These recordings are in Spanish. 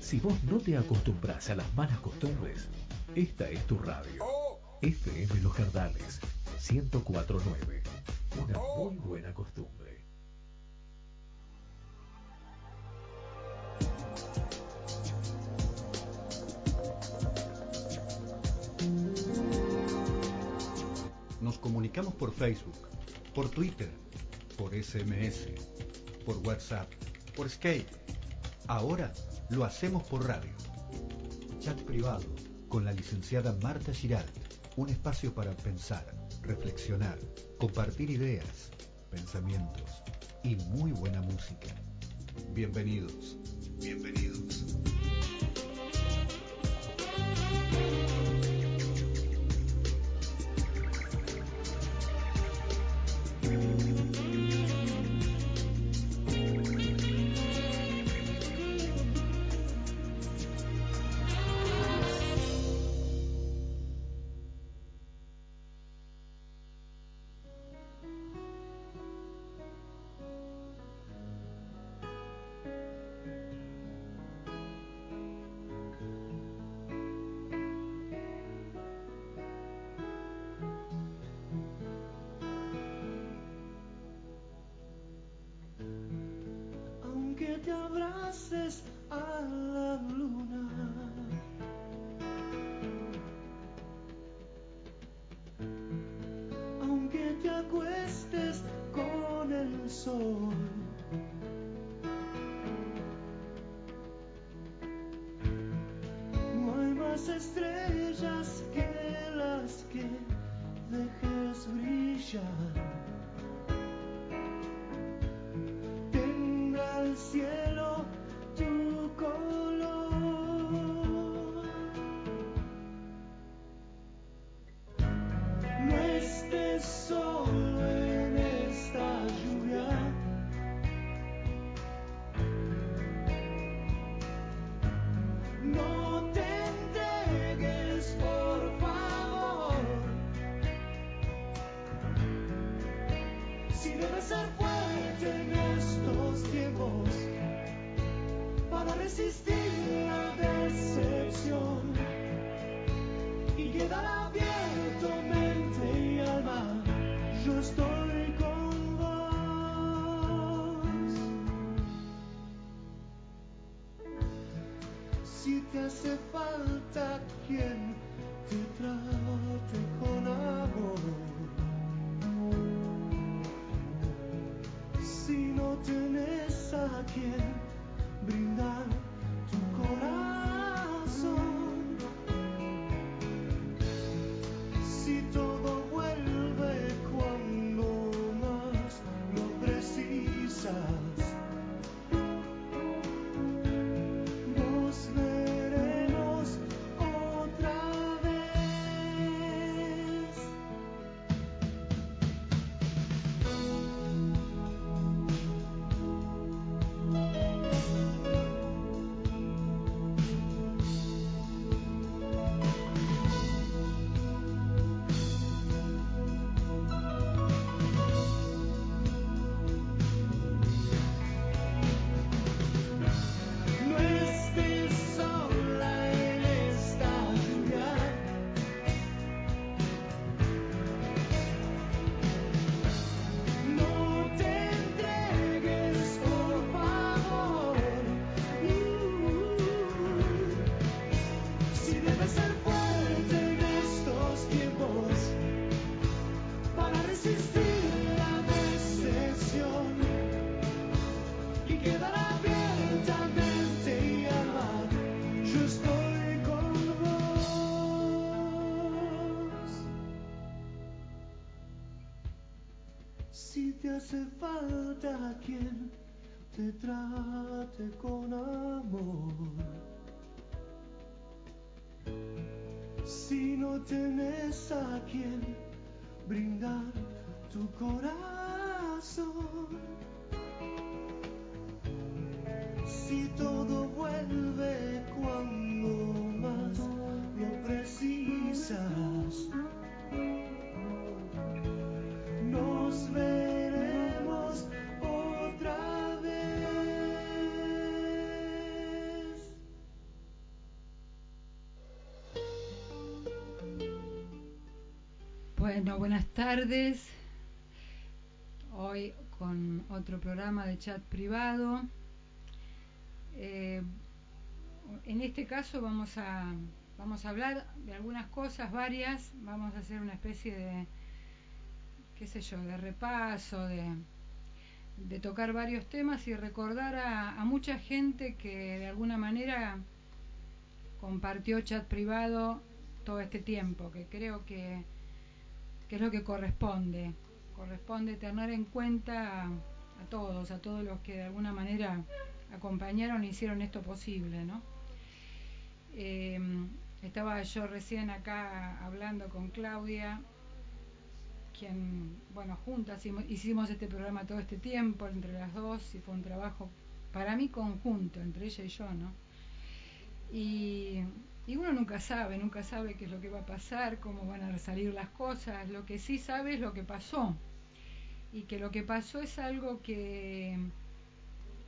Si vos no te acostumbras a las malas costumbres, esta es tu radio. FM Los Jardales, 1049. Una muy buena costumbre. Nos comunicamos por Facebook, por Twitter, por SMS, por WhatsApp, por Skype. Ahora lo hacemos por radio. Chat privado con la licenciada Marta Giralt. Un espacio para pensar, reflexionar, compartir ideas, pensamientos y muy buena música. Bienvenidos. Bienvenidos. hace falta quien te trate con amor. Si no tenés a quien brindar tu corazón, si todo vuelve cuando más lo precisas, nos. Buenas tardes. Hoy con otro programa de chat privado. Eh, en este caso vamos a, vamos a hablar de algunas cosas, varias. Vamos a hacer una especie de, qué sé yo, de repaso, de, de tocar varios temas y recordar a, a mucha gente que de alguna manera compartió chat privado todo este tiempo, que creo que, que es lo que corresponde. Corresponde tener en cuenta a, todos, a todos los que de alguna manera acompañaron e hicieron esto posible, ¿no? Eh, estaba yo recién acá hablando con Claudia, quien, bueno, juntas hicimos este programa todo este tiempo entre las dos y fue un trabajo para mí conjunto entre ella y yo, ¿no? Y, y uno nunca sabe, nunca sabe qué es lo que va a pasar, cómo van a salir las cosas, lo que sí sabe es lo que pasó. Y que lo que pasó es algo que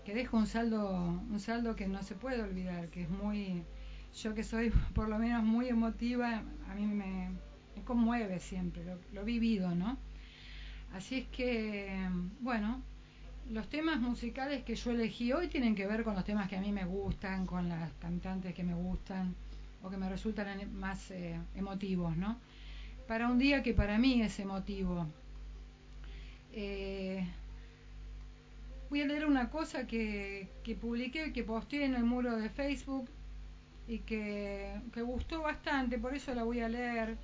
que deja un saldo un saldo que no se puede olvidar que es muy yo que soy por lo menos muy emotiva a mí me, conmueve siempre lo, lo, vivido no así es que bueno los temas musicales que yo elegí hoy tienen que ver con los temas que a mí me gustan con las cantantes que me gustan o que me resultan más eh, emotivos no para un día que para mí es emotivo eh, voy a leer una cosa que, que publiqué, que posteé en el muro de Facebook y que, que, gustó bastante, por eso la voy a leer.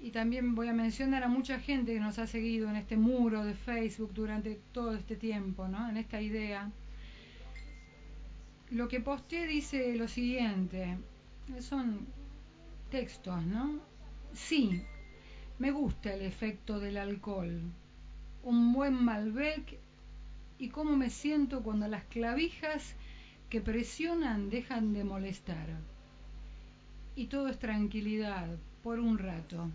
Y también voy a mencionar a mucha gente que nos ha seguido en este muro de Facebook durante todo este tiempo, ¿no? En esta idea. Lo que posteé dice lo siguiente, son textos, ¿no? Sí, me gusta el efecto del alcohol. Un buen Malbec y cómo me siento cuando las clavijas que presionan dejan de molestar. Y todo es tranquilidad por un rato.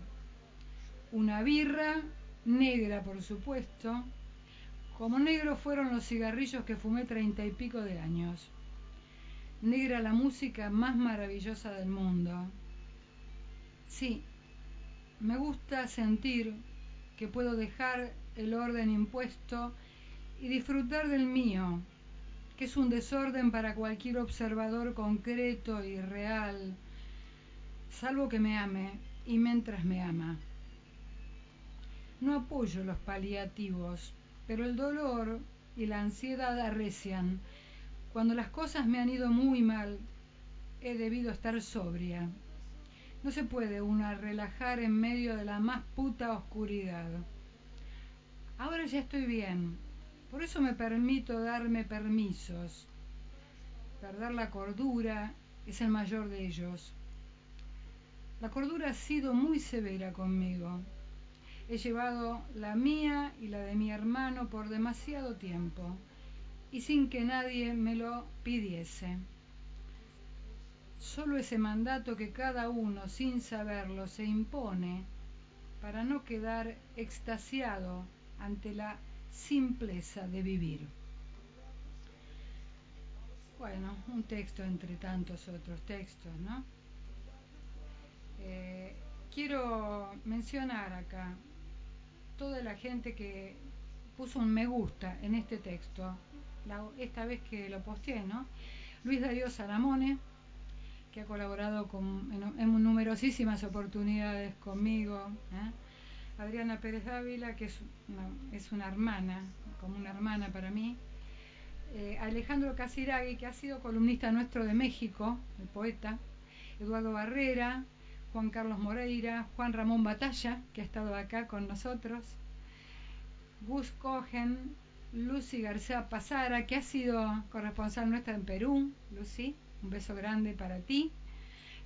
Una birra, negra por supuesto, como negros fueron los cigarrillos que fumé treinta y pico de años. Negra la música más maravillosa del mundo. Sí, me gusta sentir que puedo dejar el orden impuesto y disfrutar del mío, que es un desorden para cualquier observador concreto y real, salvo que me ame y mientras me ama. No apoyo los paliativos, pero el dolor y la ansiedad arrecian. Cuando las cosas me han ido muy mal, he debido estar sobria. No se puede una relajar en medio de la más puta oscuridad. Ahora ya estoy bien, por eso me permito darme permisos. Perder la cordura es el mayor de ellos. La cordura ha sido muy severa conmigo. He llevado la mía y la de mi hermano por demasiado tiempo y sin que nadie me lo pidiese. Solo ese mandato que cada uno sin saberlo se impone para no quedar extasiado ante la simpleza de vivir. Bueno, un texto entre tantos otros textos, ¿no? Eh, quiero mencionar acá toda la gente que puso un me gusta en este texto, esta vez que lo posteé, ¿no? Luis Darío Salamone, que ha colaborado en, numerosísimas oportunidades conmigo, ¿eh? Adriana Pérez Dávila, que es una, hermana, como una hermana para mí, eh, Alejandro Casiragui, que ha sido columnista nuestro de México, el poeta, Eduardo Barrera, Juan Carlos Moreira, Juan Ramón Batalla, que ha estado acá con nosotros, Gus Cogen, Lucy García Pasara, que ha sido corresponsal nuestra en Perú, Lucy, un beso grande para ti,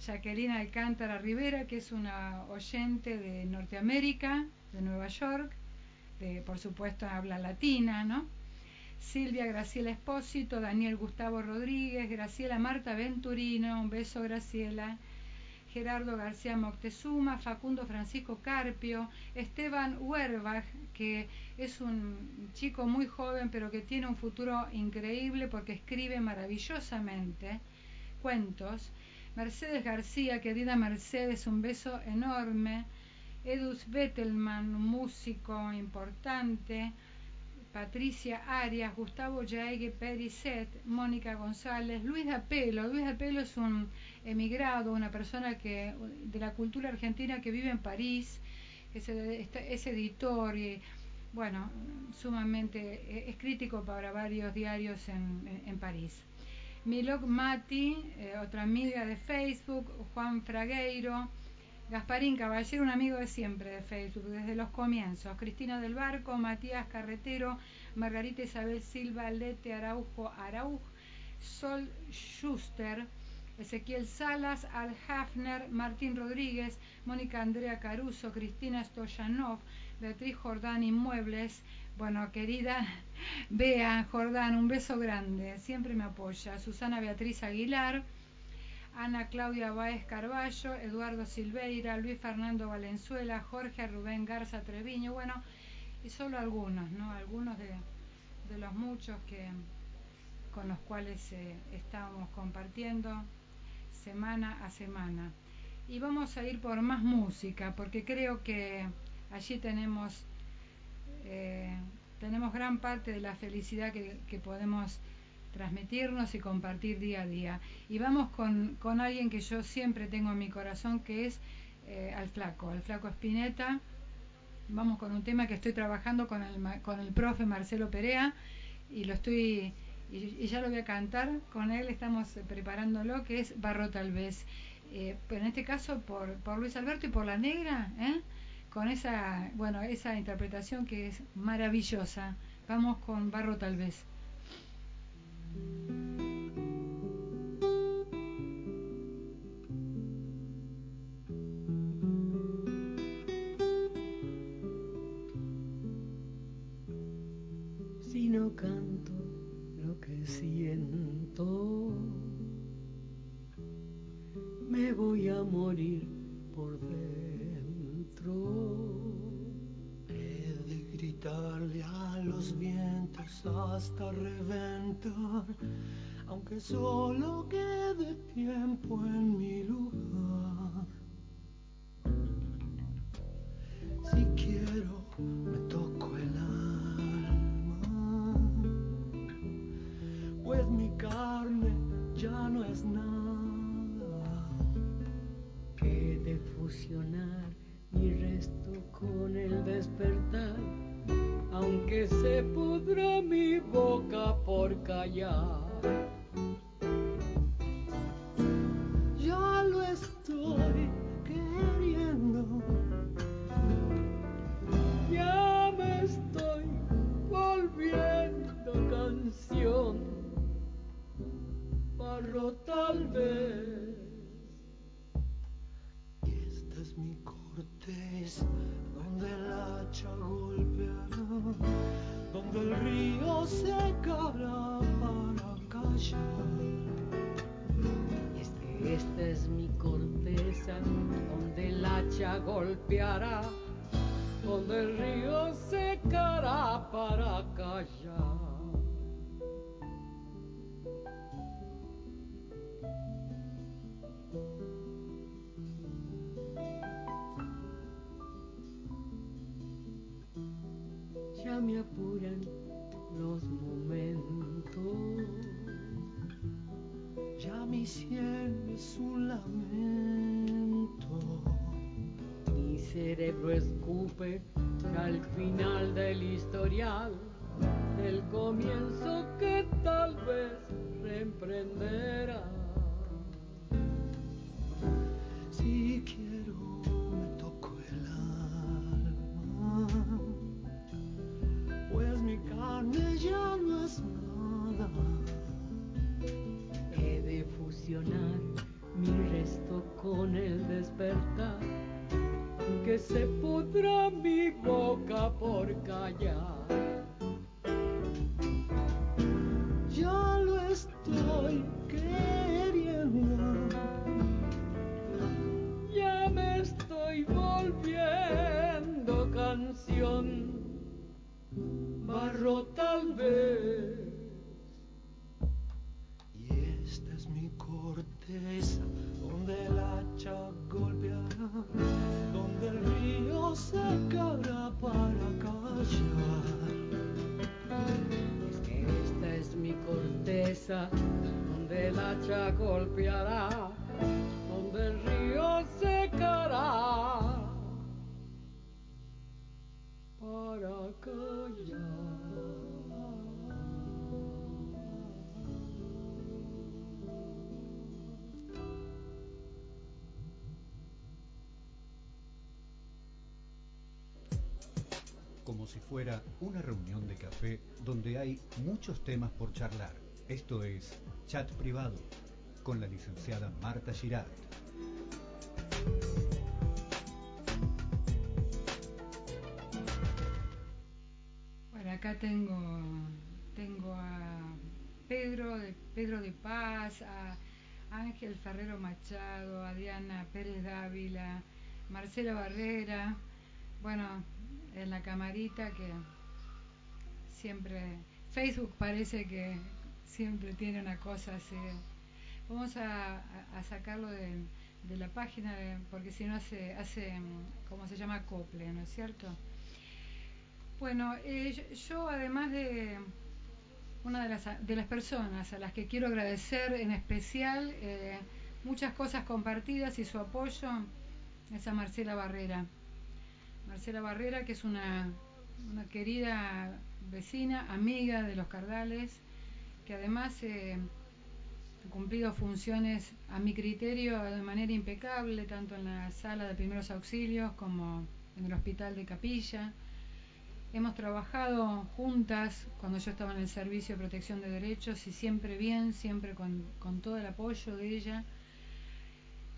Jacqueline Alcántara Rivera, que es una oyente de Norteamérica, de Nueva York, de, por supuesto habla latina, ¿no? Silvia Graciela Espósito, Daniel Gustavo Rodríguez, Graciela Marta Venturino, un beso Graciela, Gerardo García Moctezuma, Facundo Francisco Carpio, Esteban Huerbach, que es un chico muy joven pero que tiene un futuro increíble porque escribe maravillosamente cuentos. Mercedes García, querida Mercedes, un beso enorme. Edus Bettelman, un músico importante. Patricia Arias, Gustavo Yaegue Pericet, Mónica González, Luis Apelo. Luis Apelo es un emigrado, una persona que de la cultura argentina que vive en París, es, es editor y bueno, sumamente es crítico para varios diarios en, en París. Milok Mati, eh, otra amiga de Facebook, Juan Fragueiro, Gasparín Caballero, un amigo de siempre de Facebook, desde los comienzos. Cristina del Barco, Matías Carretero, Margarita Isabel Silva, Lete Araujo Arauj, Sol Schuster, Ezequiel Salas, Al Hafner, Martín Rodríguez, Mónica Andrea Caruso, Cristina Stoyanov, Beatriz Jordán Inmuebles. Bueno, querida Bea Jordán, un beso grande, siempre me apoya. Susana Beatriz Aguilar. Ana Claudia Báez Carballo, Eduardo Silveira, Luis Fernando Valenzuela, Jorge Rubén Garza Treviño, bueno, y solo algunos, ¿no? Algunos de, los muchos que con los cuales eh, estamos compartiendo semana a semana. Y vamos a ir por más música, porque creo que allí tenemos, eh, tenemos gran parte de la felicidad que podemos transmitirnos y compartir día a día. Y vamos con, con alguien que yo siempre tengo en mi corazón, que es eh, al flaco, al flaco Espineta. Vamos con un tema que estoy trabajando con el, con el profe Marcelo Perea y lo estoy y, ya lo voy a cantar con él, estamos preparándolo, que es Barro tal vez. Eh, en este caso por, por Luis Alberto y por la negra, ¿eh? con esa, bueno, esa interpretación que es maravillosa. Vamos con Barro tal vez. Si no canto lo que siento, me voy a morir hasta reventar, aunque solo quede tiempo en mi lugar. Si quiero, me toco el alma, pues mi carne ya no es nada. He de fusionar mi resto con el despertar aunque se pudra mi boca por callar. Ya lo estoy queriendo. Ya me estoy volviendo canción. Barro tal vez. Esta es mi corteza donde el hacha golpeará, donde el río secará para callar. Este, esta es mi corteza, donde el hacha golpeará, donde el río secará para callar. Apuran los momentos. Ya mi sien es un lamento. Mi cerebro escupe al final del historial, el comienzo que tal vez reemprenderá. Si quiero he de fusionar mi resto con el despertar que se pudra mi boca por callar. Ya lo estoy. Si fuera una reunión de café donde hay muchos temas por charlar. Esto es Chat Privado con la licenciada Marta Girard. Bueno, acá tengo, tengo a Pedro de, Paz, a Ángel Ferrero Machado, a Diana Pérez Dávila, Marcela Barrera, bueno, en la camarita que siempre, Facebook parece que siempre tiene una cosa así. Vamos a, sacarlo de, la página porque si no hace, hace, ¿cómo se llama? Acople, ¿no es cierto? Bueno, eh, yo, yo además de una de las, de las personas a las que quiero agradecer en especial eh, muchas cosas compartidas y su apoyo es a Marcela Barrera. Marcela Barrera, que es una, querida vecina, amiga de los Cardales, que además eh, ha cumplido funciones a mi criterio de manera impecable, tanto en la sala de primeros auxilios como en el hospital de Capilla. Hemos trabajado juntas cuando yo estaba en el Servicio de Protección de Derechos y siempre bien, siempre con, con todo el apoyo de ella.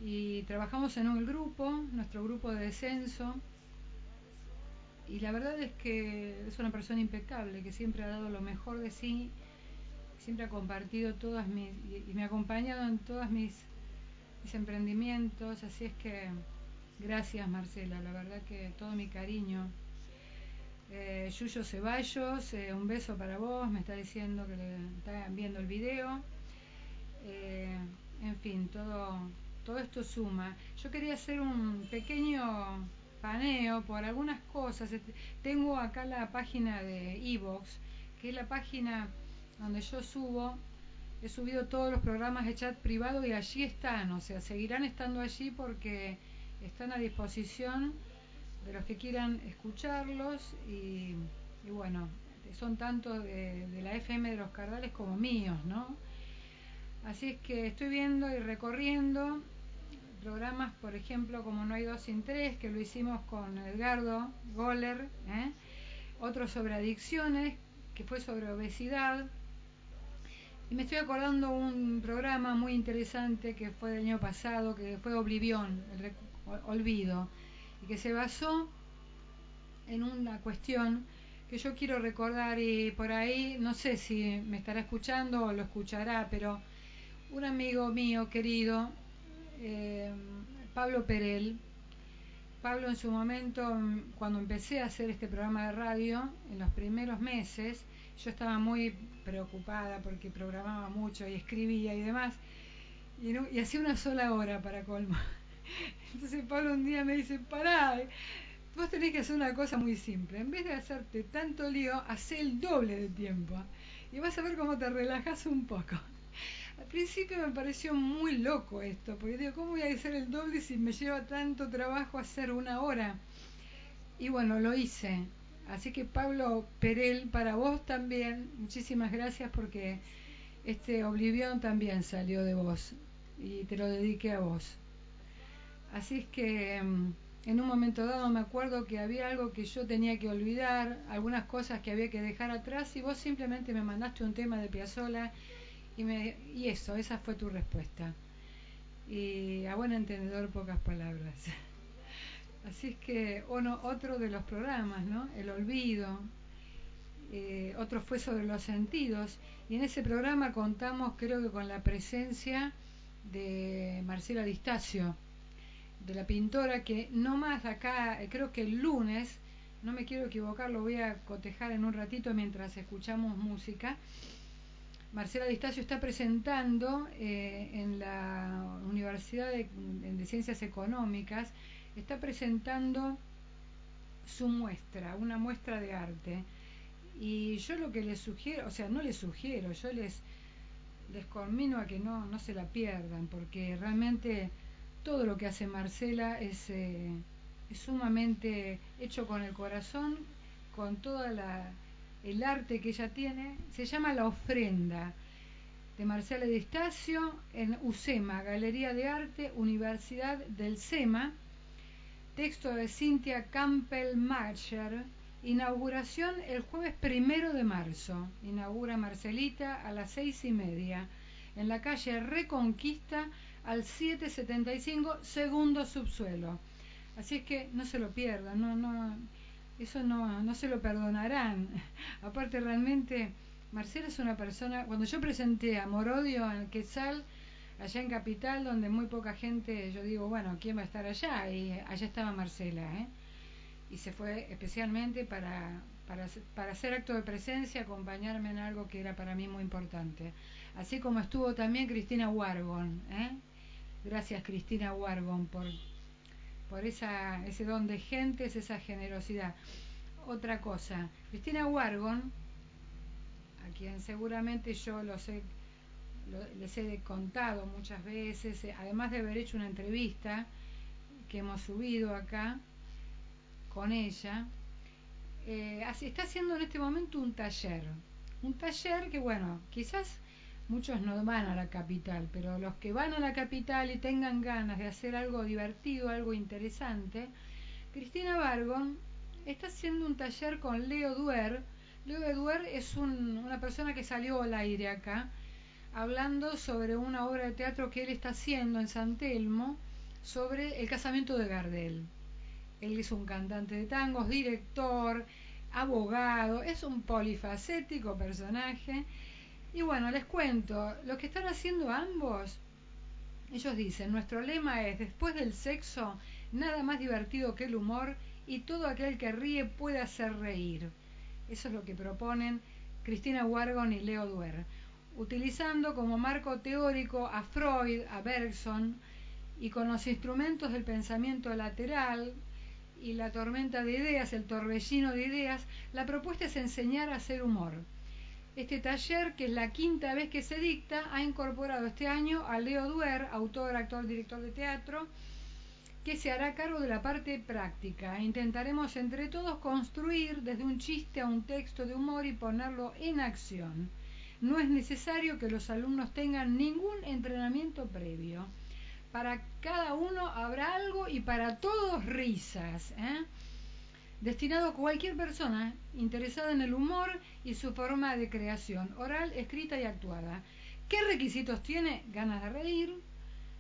Y trabajamos en un grupo, nuestro grupo de descenso, y la verdad es que es una persona impecable, que siempre ha dado lo mejor de sí, siempre ha compartido todas mis, y, me ha acompañado en todos mis, emprendimientos, así es que gracias Marcela, la verdad que todo mi cariño. Eh, Yuyo Ceballos, eh, un beso para vos, me está diciendo que le está viendo el video. Eh, en fin, todo, todo esto suma. Yo quería hacer un pequeño paneo por algunas cosas. Este, Tengo acá la página de Evox, que es la página donde yo subo. He subido todos los programas de chat privado y allí están, o sea, seguirán estando allí porque están a disposición de los que quieran escucharlos y, y bueno, son tanto de, de la FM de los Cardales como míos, ¿no? Así es que estoy viendo y recorriendo programas, por ejemplo, como No hay dos sin tres, que lo hicimos con Edgardo Goller, ¿eh? otro sobre adicciones, que fue sobre obesidad. Y me estoy acordando un programa muy interesante que fue del año pasado, que fue Oblivión, el olvido, y que se basó en una cuestión que yo quiero recordar y por ahí, no sé si me estará escuchando o lo escuchará, pero un amigo mío querido, eh, Pablo Perel, Pablo en su momento, cuando empecé a hacer este programa de radio, en los primeros meses, yo estaba muy preocupada porque programaba mucho y escribía y demás, y hacía una sola hora para colmo. Entonces Pablo un día me dice, pará, vos tenés que hacer una cosa muy simple, en vez de hacerte tanto lío, hacé el doble de tiempo y vas a ver cómo te relajas un poco. Al principio me pareció muy loco esto, porque digo, ¿cómo voy a hacer el doble si me lleva tanto trabajo hacer una hora? Y bueno, lo hice. Así que Pablo Perel, para vos también, muchísimas gracias porque este Oblivión también salió de vos y te lo dediqué a vos. Así es que mm, en un momento dado me acuerdo que había algo que yo tenía que olvidar, algunas cosas que había que dejar atrás y vos simplemente me mandaste un tema de Piazzolla y, eso, esa fue tu respuesta. Y a buen entendedor, pocas palabras. Así es que uno, otro de los programas, ¿no? El olvido. Eh, otro fue sobre los sentidos. Y en ese programa contamos, creo que con la presencia de Marcela Distacio, de la pintora que no más acá, creo que el lunes, no me quiero equivocar, lo voy a cotejar en un ratito mientras escuchamos música. Marcela Distacio está presentando eh, en la Universidad de, Ciencias Económicas está presentando su muestra, una muestra de arte. Y yo lo que les sugiero, o sea, no les sugiero, yo les, les conmino a que no, no se la pierdan, porque realmente todo lo que hace Marcela es, eh, es sumamente hecho con el corazón, con toda la el arte que ella tiene. Se llama La Ofrenda de Marcela Distacio en UCEMA, Galería de Arte, Universidad del SEMA Texto de Cynthia Campbell Marcher. Inauguración el jueves primero de marzo. Inaugura Marcelita a las seis y media. En la calle Reconquista al 775, segundo subsuelo. Así es que no se lo pierdan, no, no, eso no, no se lo perdonarán. Aparte realmente, Marcela es una persona, cuando yo presenté a Morodio en Quetzal, allá en Capital, donde muy poca gente, yo digo, bueno, ¿quién va a estar allá? Y allá estaba Marcela, ¿eh? Y se fue especialmente para, para, para hacer acto de presencia, acompañarme en algo que era para mí muy importante. Así como estuvo también Cristina Wargon, ¿eh? Gracias Cristina Wargon por, por esa, ese don de gentes, esa generosidad. Otra cosa, Cristina Wargon, a quien seguramente yo lo sé les he contado muchas veces, eh, además de haber hecho una entrevista que hemos subido acá con ella, eh, está haciendo en este momento un taller. Un taller que, bueno, quizás muchos no van a la capital, pero los que van a la capital y tengan ganas de hacer algo divertido, algo interesante, Cristina Vargon está haciendo un taller con Leo Duer. Leo Duer es una persona que salió al aire acá, hablando sobre una obra de teatro que él está haciendo en San Telmo sobre el casamiento de Gardel. Él es un cantante de tangos, director, abogado, es un polifacético personaje. Y bueno, les cuento, lo que están haciendo ambos, ellos dicen, nuestro lema es, después del sexo, nada más divertido que el humor y todo aquel que ríe puede hacer reír. Eso es lo que proponen Cristina Wargon y Leo Duer utilizando como marco teórico a Freud, a Bergson, y con los instrumentos del pensamiento lateral y la tormenta de ideas, el torbellino de ideas, la propuesta es enseñar a hacer humor. Este taller, que es la quinta vez que se dicta, ha incorporado este año a Leo Duer, autor, actor, director de teatro, que se hará cargo de la parte práctica. Intentaremos entre todos construir desde un chiste a un texto de humor y ponerlo en acción no es necesario que los alumnos tengan ningún entrenamiento previo. Para cada uno habrá algo y para todos risas. ¿eh? Destinado a cualquier persona interesada en el humor y su forma de creación, oral, escrita y actuada. ¿Qué requisitos tiene? Ganas de reír.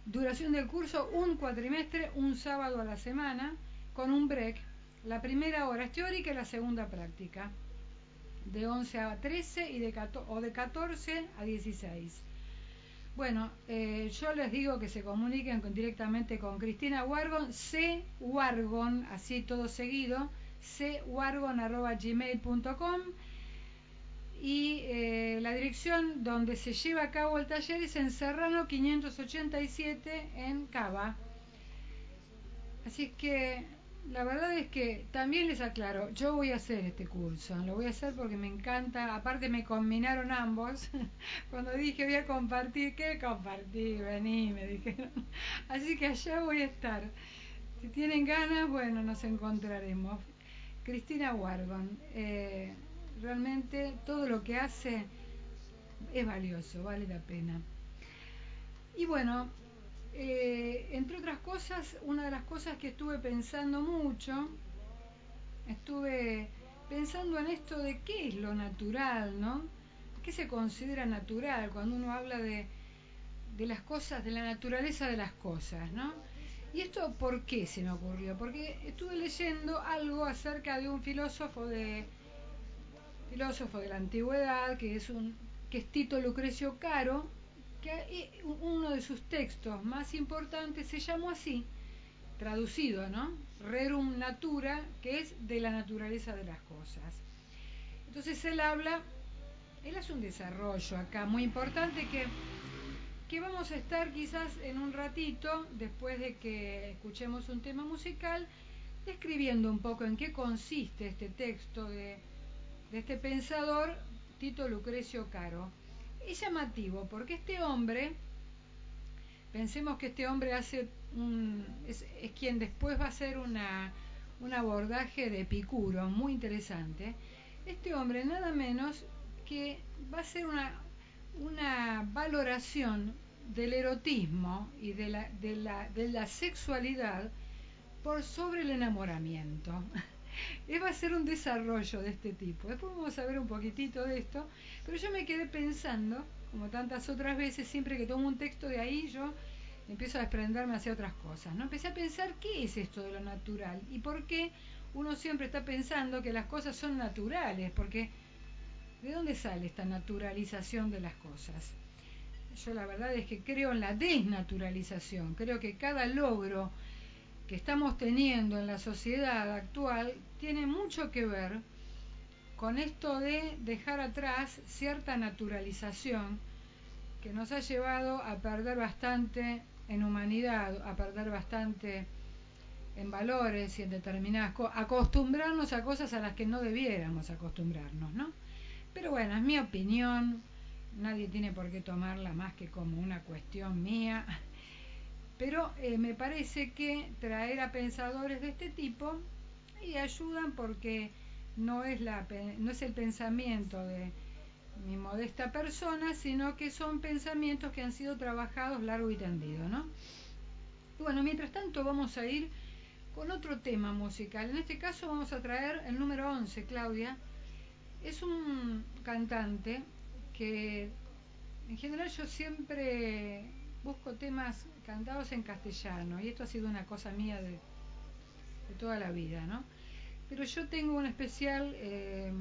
Duración del curso, un cuatrimestre, un sábado a la semana, con un break. La primera hora es teórica y la segunda práctica de 11 a 13 y de, o de 14 a 16. Bueno, eh, yo les digo que se comuniquen directamente con Cristina Wargon, c wargon, así todo seguido, cwargon.gmail.com y eh, la dirección donde se lleva a cabo el taller es en Serrano 587 en Cava. Así que la verdad es que también les aclaro, yo voy a hacer este curso, lo voy a hacer porque me encanta, aparte me combinaron ambos, cuando dije voy a compartir, ¿qué compartir? Vení, me dijeron. Así que allá voy a estar. Si tienen ganas, bueno, nos encontraremos. Cristina Wargon, eh, realmente todo lo que hace es valioso, vale la pena. Y bueno, eh, entre otras cosas, una de las cosas que estuve pensando mucho, estuve pensando en esto de qué es lo natural, ¿no? ¿Qué se considera natural cuando uno habla de, de las cosas, de la naturaleza de las cosas, ¿no? ¿Y esto por qué se me ocurrió? Porque estuve leyendo algo acerca de un filósofo de filósofo de la antigüedad que es un que es Tito Lucrecio Caro, que uno de sus textos más importantes se llamó así, traducido, ¿no? Rerum Natura, que es de la naturaleza de las cosas. Entonces él habla, él hace un desarrollo acá muy importante que, que vamos a estar quizás en un ratito, después de que escuchemos un tema musical, describiendo un poco en qué consiste este texto de, este pensador Tito Lucrecio Caro. Es llamativo porque este hombre, pensemos que este hombre hace un, es, quien después va a hacer una, un abordaje de Epicuro muy interesante. Este hombre nada menos que va a hacer una, una valoración del erotismo y de la, de la, de la sexualidad por sobre el enamoramiento. va a ser un desarrollo de este tipo. Después vamos a ver un poquitito de esto, pero yo me quedé pensando, como tantas otras veces, siempre que tomo un texto de ahí, yo empiezo a desprenderme hacia otras cosas. ¿no? Empecé a pensar qué es esto de lo natural y por qué uno siempre está pensando que las cosas son naturales, porque ¿de dónde sale esta naturalización de las cosas? Yo la verdad es que creo en la desnaturalización, creo que cada logro que estamos teniendo en la sociedad actual tiene mucho que ver con esto de dejar atrás cierta naturalización que nos ha llevado a perder bastante en humanidad, a perder bastante en valores y en determinadas cosas, acostumbrarnos a cosas a las que no debiéramos acostumbrarnos, ¿no? Pero bueno, es mi opinión, nadie tiene por qué tomarla más que como una cuestión mía pero eh, me parece que traer a pensadores de este tipo y ayudan porque no es, la, no es el pensamiento de mi modesta persona, sino que son pensamientos que han sido trabajados largo y tendido, ¿no? Bueno, mientras tanto vamos a ir con otro tema musical. En este caso vamos a traer el número 11, Claudia. Es un cantante que en general yo siempre busco temas cantados en castellano y esto ha sido una cosa mía de, toda la vida, ¿no? Pero yo tengo un especial eh,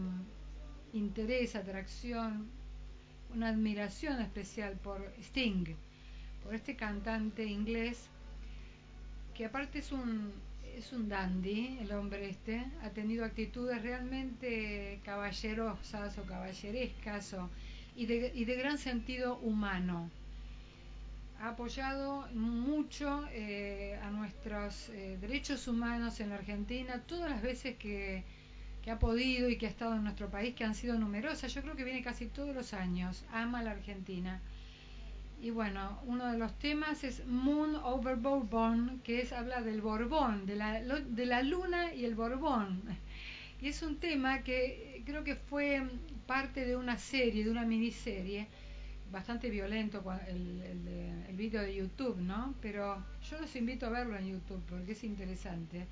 interés, atracción, una admiración especial por Sting, por este cantante inglés que aparte es un es un dandy, el hombre este, ha tenido actitudes realmente caballerosas o caballerescas y, de, y de gran sentido humano ha apoyado mucho eh, a nuestros eh, derechos humanos en la Argentina todas las veces que, ha podido y que ha estado en nuestro país, que han sido numerosas. Yo creo que viene casi todos los años. Ama la Argentina. Y bueno, uno de los temas es Moon Over Bourbon, que es habla del Borbón, de la, de la luna y el Borbón. Y es un tema que creo que fue parte de una serie, de una miniserie, bastante violento el, el, el vídeo de YouTube, ¿no? Pero yo los invito a verlo en YouTube porque es interesante.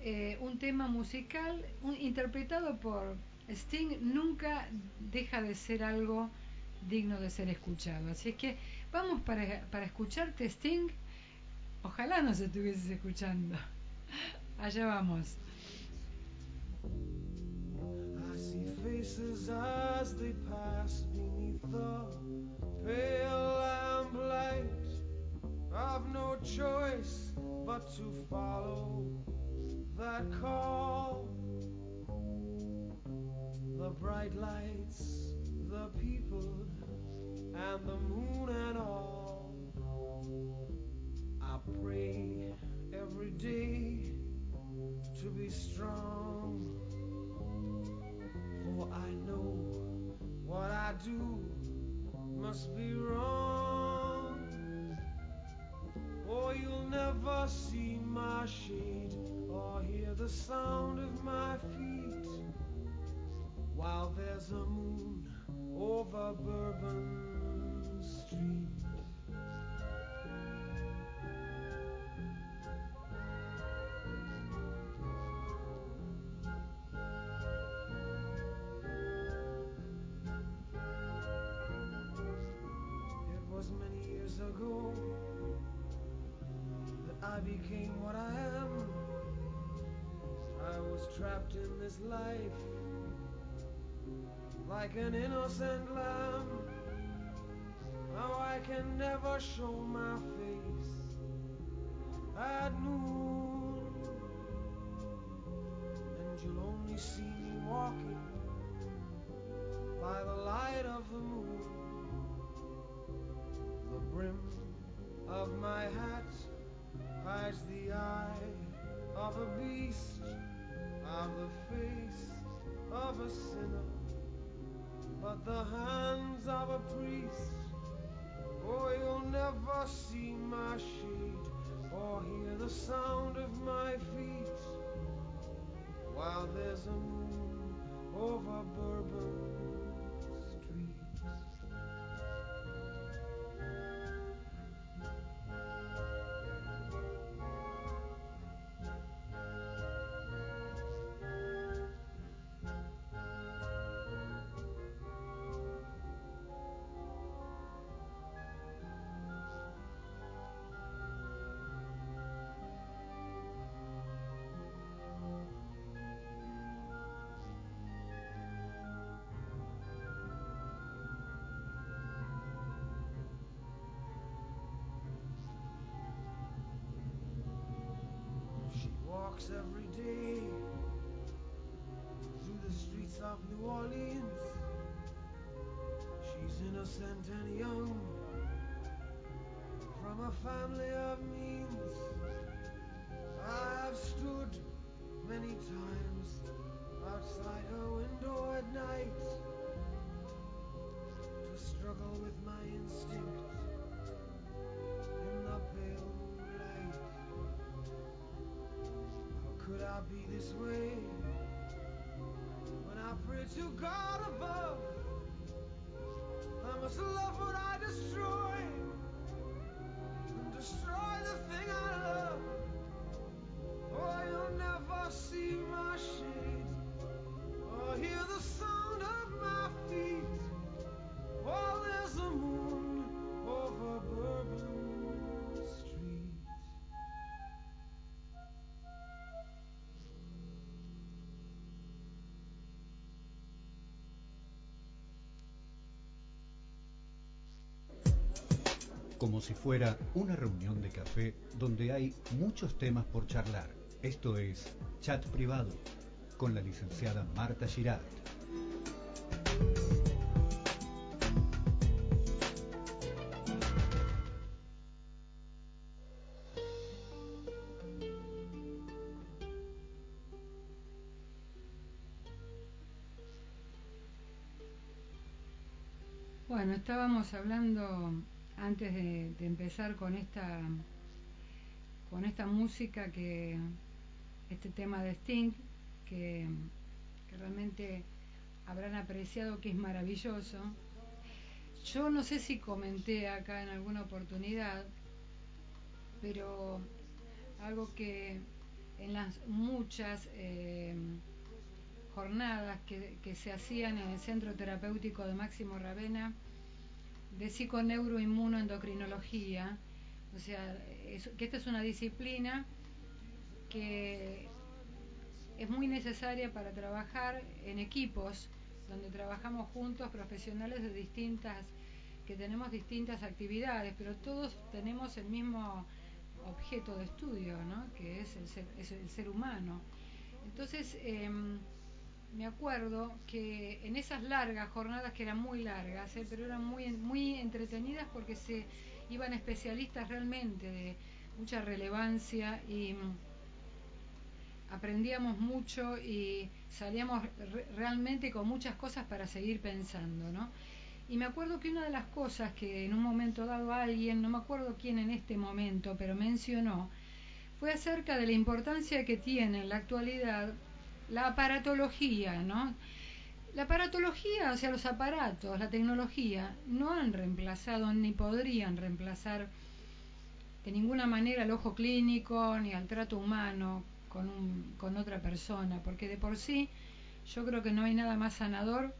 Eh, un tema musical interpretado por Sting nunca deja de ser algo digno de ser escuchado. Así es que vamos para, para escucharte Sting. Ojalá nos estuvieses escuchando. Allá vamos. faces as they pass beneath the pale lamplight. I've no choice but to follow that call. The bright lights, the people, and the moon and all. I pray every day to be strong. For I know what I do must be wrong. Or you'll never see my shade or hear the sound of my feet while there's a moon over Bourbon trapped in this life like an innocent lamb. Now I can never show my face at noon, and you'll only see me walking by the light of the moon. The brim of my hat hides the eye of a beast, of the face of a sinner, but the hands of a priest. Oh, you'll never see my shade or hear the sound of my feet. While there's a moon over Bourbon walks every day through the streets of New Orleans. She's innocent and young, Be this way when I pray to God above? I must love what I destroy Como si fuera una reunión de café donde hay muchos temas por charlar. Esto es Chat Privado con la licenciada Marta Girard. Bueno, estábamos hablando antes de, empezar con esta con esta música que este tema de Sting que, que realmente habrán apreciado que es maravilloso. Yo no sé si comenté acá en alguna oportunidad, pero algo que en las muchas eh, jornadas que, que se hacían en el Centro Terapéutico de Máximo Ravena de psiconeuroinmunoendocrinología, o sea, que esta es una disciplina que es muy necesaria para trabajar en equipos, donde trabajamos juntos profesionales de distintas, que tenemos distintas actividades, pero todos tenemos el mismo objeto de estudio, ¿no? que es el ser, el ser humano. Entonces, em, me acuerdo que en esas largas jornadas, que eran muy largas, ¿eh? pero eran muy, muy entretenidas porque se iban especialistas realmente de mucha relevancia y mm, aprendíamos mucho y salíamos re- realmente con muchas cosas para seguir pensando, ¿no? Y me acuerdo que una de las cosas que en un momento dado alguien, no me acuerdo quién en este momento, pero mencionó, fue acerca de la importancia que tiene en la actualidad la aparatología, ¿no? La aparatología, o sea, los aparatos, la tecnología, no han reemplazado ni podrían reemplazar de ninguna manera al ojo clínico ni al trato humano con, un, con otra persona, porque de por sí yo creo que no hay nada más sanador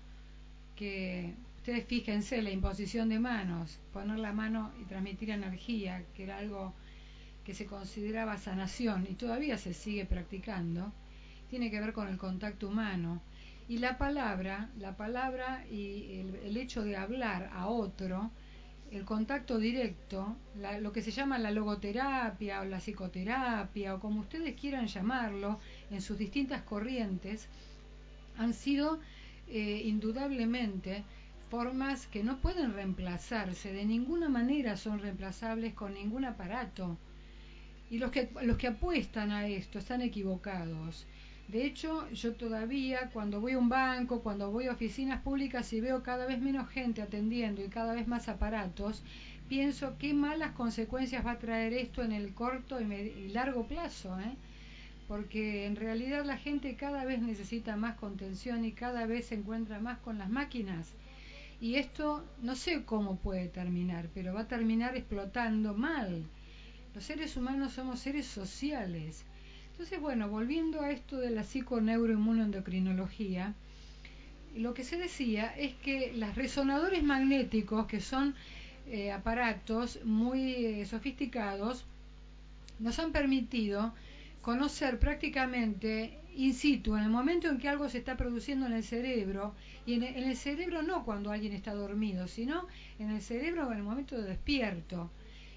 que ustedes fíjense la imposición de manos, poner la mano y transmitir energía, que era algo que se consideraba sanación y todavía se sigue practicando, tiene que ver con el contacto humano. Y la palabra, la palabra y el, hecho de hablar a otro, el contacto directo, lo que se llama la logoterapia o la psicoterapia o como ustedes quieran llamarlo, en sus distintas corrientes, han sido eh, indudablemente formas que no pueden reemplazarse, de ninguna manera son reemplazables con ningún aparato. Y los que, los que apuestan a esto están equivocados. De hecho, yo todavía cuando voy a un banco, cuando voy a oficinas públicas y veo cada vez menos gente atendiendo y cada vez más aparatos, pienso qué malas consecuencias va a traer esto en el corto y, largo plazo. ¿eh? porque en realidad la gente cada vez necesita más contención y cada vez se encuentra más con las máquinas. Y esto no sé cómo puede terminar, pero va a terminar explotando mal. Los seres humanos somos seres sociales. Entonces, bueno, volviendo a esto de la psiconeuroinmunoendocrinología, lo que se decía es que los resonadores magnéticos, que son eh, aparatos muy eh, sofisticados, nos han permitido conocer prácticamente in situ, en el momento en que algo se está produciendo en el cerebro, y en el, cerebro no cuando alguien está dormido, sino en el cerebro en el momento de despierto,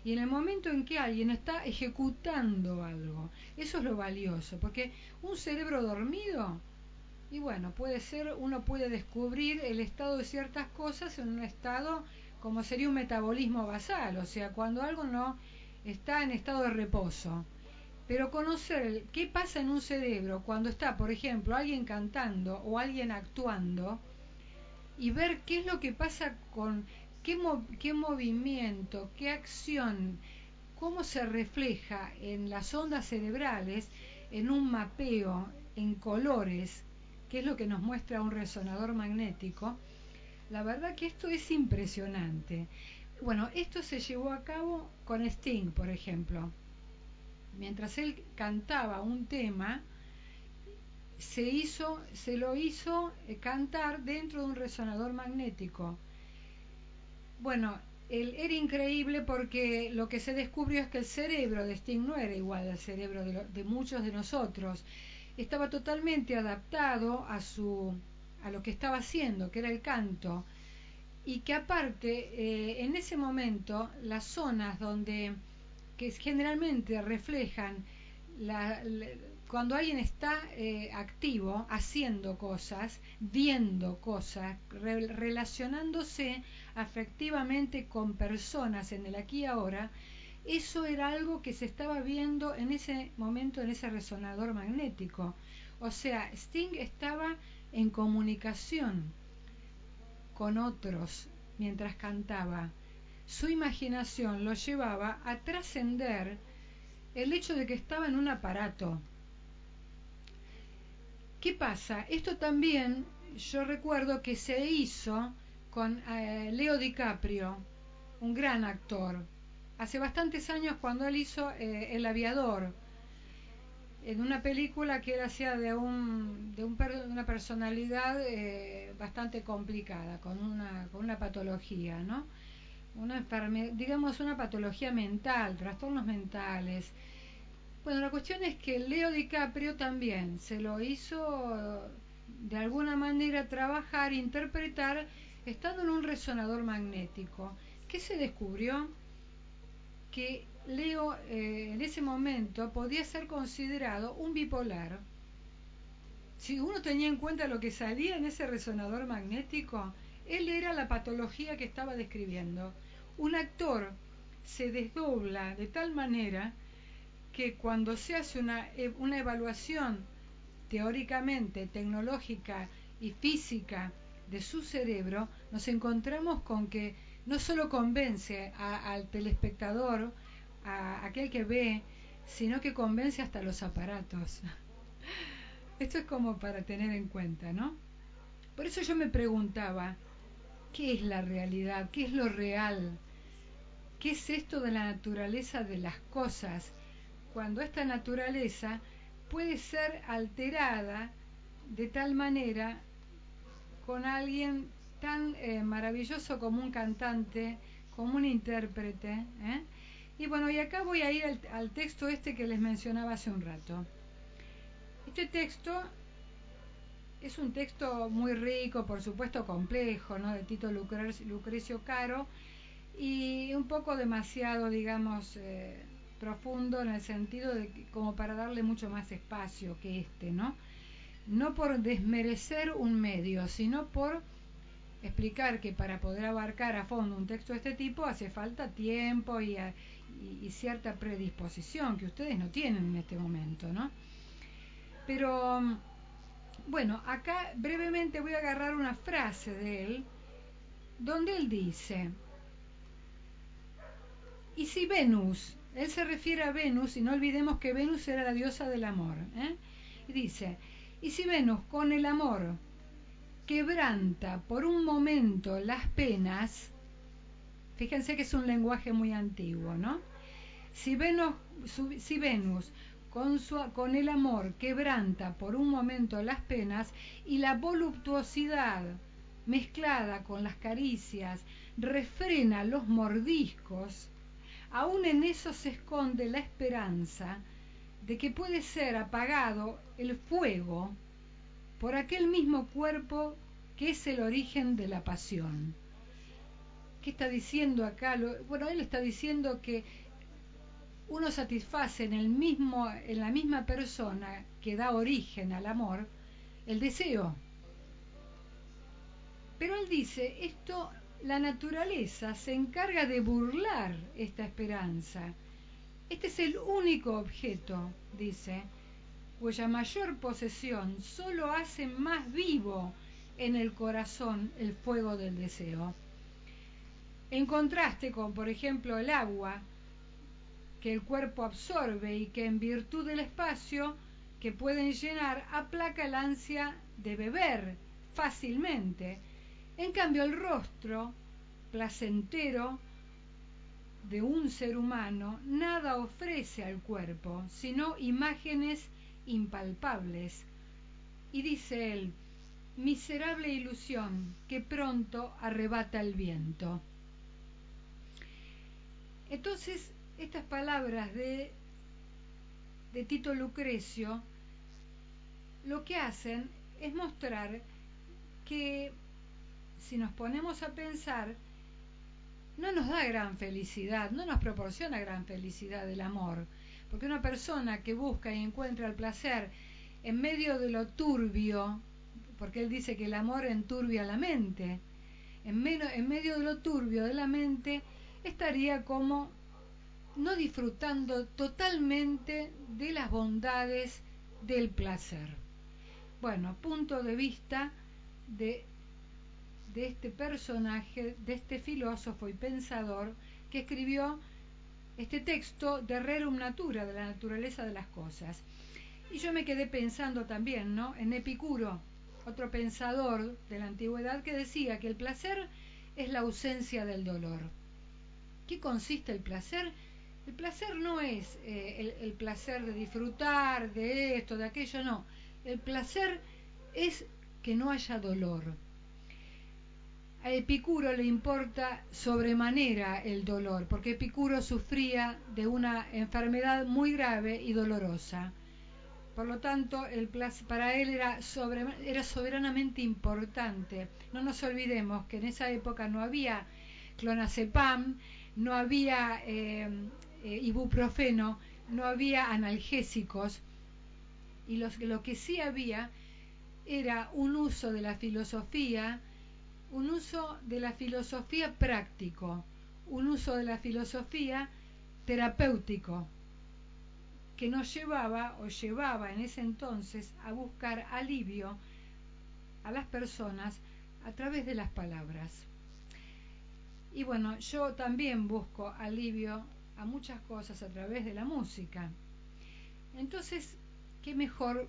y en el momento en que alguien está ejecutando algo. Eso es lo valioso, porque un cerebro dormido, y bueno, puede ser, uno puede descubrir el estado de ciertas cosas en un estado como sería un metabolismo basal, o sea, cuando algo no está en estado de reposo pero conocer qué pasa en un cerebro cuando está, por ejemplo, alguien cantando o alguien actuando y ver qué es lo que pasa con qué, movimiento, qué acción, cómo se refleja en las ondas cerebrales, en un mapeo, en colores, que es lo que nos muestra un resonador magnético, la verdad que esto es impresionante. Bueno, esto se llevó a cabo con Sting, por ejemplo mientras él cantaba un tema, se lo hizo eh, cantar dentro de un resonador magnético. Bueno, él, era increíble porque lo que se descubrió es que el cerebro de Sting no era igual al cerebro de, muchos de nosotros. Estaba totalmente adaptado a su a lo que estaba haciendo, que era el canto, y que aparte eh, en ese momento las zonas donde que generalmente reflejan cuando alguien está eh, activo, haciendo cosas, viendo cosas, relacionándose afectivamente con personas en el aquí y ahora, eso era algo que se estaba viendo en ese momento en ese resonador magnético. O sea, Sting estaba en comunicación con otros mientras cantaba su imaginación lo llevaba a trascender el hecho de que estaba en un aparato. ¿Qué pasa? Esto también yo recuerdo que se hizo con eh, Leo DiCaprio, un gran actor, hace bastantes años cuando él hizo eh, El aviador, en una película que él hacía de, un, de una personalidad eh, bastante complicada, con una, con una patología, ¿no? una digamos una patología mental, trastornos mentales. Bueno, la cuestión es que Leo DiCaprio también se lo hizo de alguna manera trabajar, interpretar, estando en un resonador magnético. ¿Qué se descubrió? Que Leo eh, en ese momento podía ser considerado un bipolar. Si uno tenía en cuenta lo que salía en ese resonador magnético, él era la patología que estaba describiendo un actor se desdobla de tal manera que cuando se hace una, e, una evaluación teóricamente, tecnológica y física de su cerebro, nos encontramos con que no solo convence al telespectador, a aquel que ve, sino que convence hasta los aparatos. Esto es como para tener en cuenta, ¿no? Por eso yo me preguntaba, ¿qué es la realidad? ¿Qué es lo real? ¿Qué es esto de la naturaleza de las cosas? Cuando esta naturaleza puede ser alterada de tal manera con alguien tan eh, maravilloso como un cantante, como un intérprete, ¿eh? Y bueno, y acá voy a ir al, texto este que les mencionaba hace un rato. Este texto es un texto muy rico, por supuesto complejo, ¿no? De Tito Lucrecio Caro y un poco demasiado, digamos, eh, profundo en el sentido de como para darle mucho más espacio que este, ¿no? No por desmerecer un medio, sino por explicar que para poder abarcar a fondo un texto de este tipo hace falta tiempo y, y cierta predisposición que ustedes no tienen en este momento, ¿no? Pero bueno, acá brevemente voy a agarrar una frase de él, donde él dice, y si Venus, él se refiere a Venus, y no olvidemos que Venus era la diosa del amor, ¿eh? y dice, y si Venus con el amor quebranta por un momento las penas, fíjense que es un lenguaje muy antiguo, ¿no? Si Venus, si Venus con, el amor quebranta por un momento las penas y la voluptuosidad mezclada con las caricias refrena los mordiscos, aún en eso se esconde la esperanza de que puede ser apagado el fuego por aquel mismo cuerpo que es el origen de la pasión. ¿Qué está diciendo acá? Bueno, él está diciendo que uno satisface en, el mismo, en la misma persona que da origen al amor el deseo. Pero él dice, esto, la naturaleza se encarga de burlar esta esperanza. Este es el único objeto, dice, cuya mayor posesión solo hace más vivo en el corazón el fuego del deseo. En contraste con, por ejemplo, el agua, que el cuerpo absorbe y que en virtud del espacio que pueden llenar aplaca el ansia de beber fácilmente. En cambio el rostro placentero de un ser humano nada ofrece al cuerpo, sino imágenes impalpables. Y dice él, miserable ilusión que pronto arrebata el viento. Entonces, estas palabras de, de Tito Lucrecio lo que hacen es mostrar que si nos ponemos a pensar, no nos da gran felicidad, no nos proporciona gran felicidad el amor, porque una persona que busca y encuentra el placer en medio de lo turbio, porque él dice que el amor enturbia la mente, en, medio de lo turbio de la mente estaría como no disfrutando totalmente de las bondades del placer. Bueno, punto de vista de, de este personaje, de este filósofo y pensador que escribió este texto de Rerum Natura, de la naturaleza de las cosas. Y yo me quedé pensando también, ¿no? En Epicuro, otro pensador de la antigüedad que decía que el placer es la ausencia del dolor. ¿Qué consiste el placer? El placer no es eh, el, placer de disfrutar de esto, de aquello, no. El placer es que no haya dolor. A Epicuro le importa sobremanera el dolor, porque Epicuro sufría de una enfermedad muy grave y dolorosa. Por lo tanto, el para él era, era soberanamente importante. No nos olvidemos que en esa época no había clonazepam, no había eh, eh, ibuprofeno, no había analgésicos y lo que sí había era un uso de la filosofía, un uso de la filosofía práctico, un uso de la filosofía terapéutico, que nos llevaba o llevaba en ese entonces a buscar alivio a las personas a través de las palabras. Y bueno, yo también busco alivio a muchas cosas a través de la música. Entonces, ¿qué mejor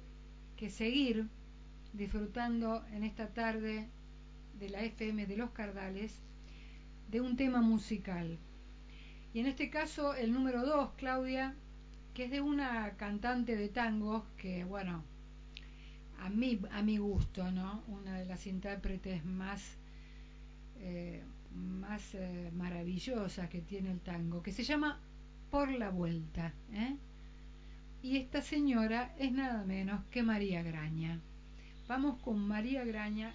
que seguir disfrutando en esta tarde de la FM de los Cardales de un tema musical? Y en este caso el número 2, Claudia, que es de una cantante de tango que, bueno, a mí, a mi gusto, ¿no? Una de las intérpretes más eh, más eh, maravillosa que tiene el tango, que se llama por la vuelta. ¿eh? Y esta señora es nada menos que María Graña. Vamos con María Graña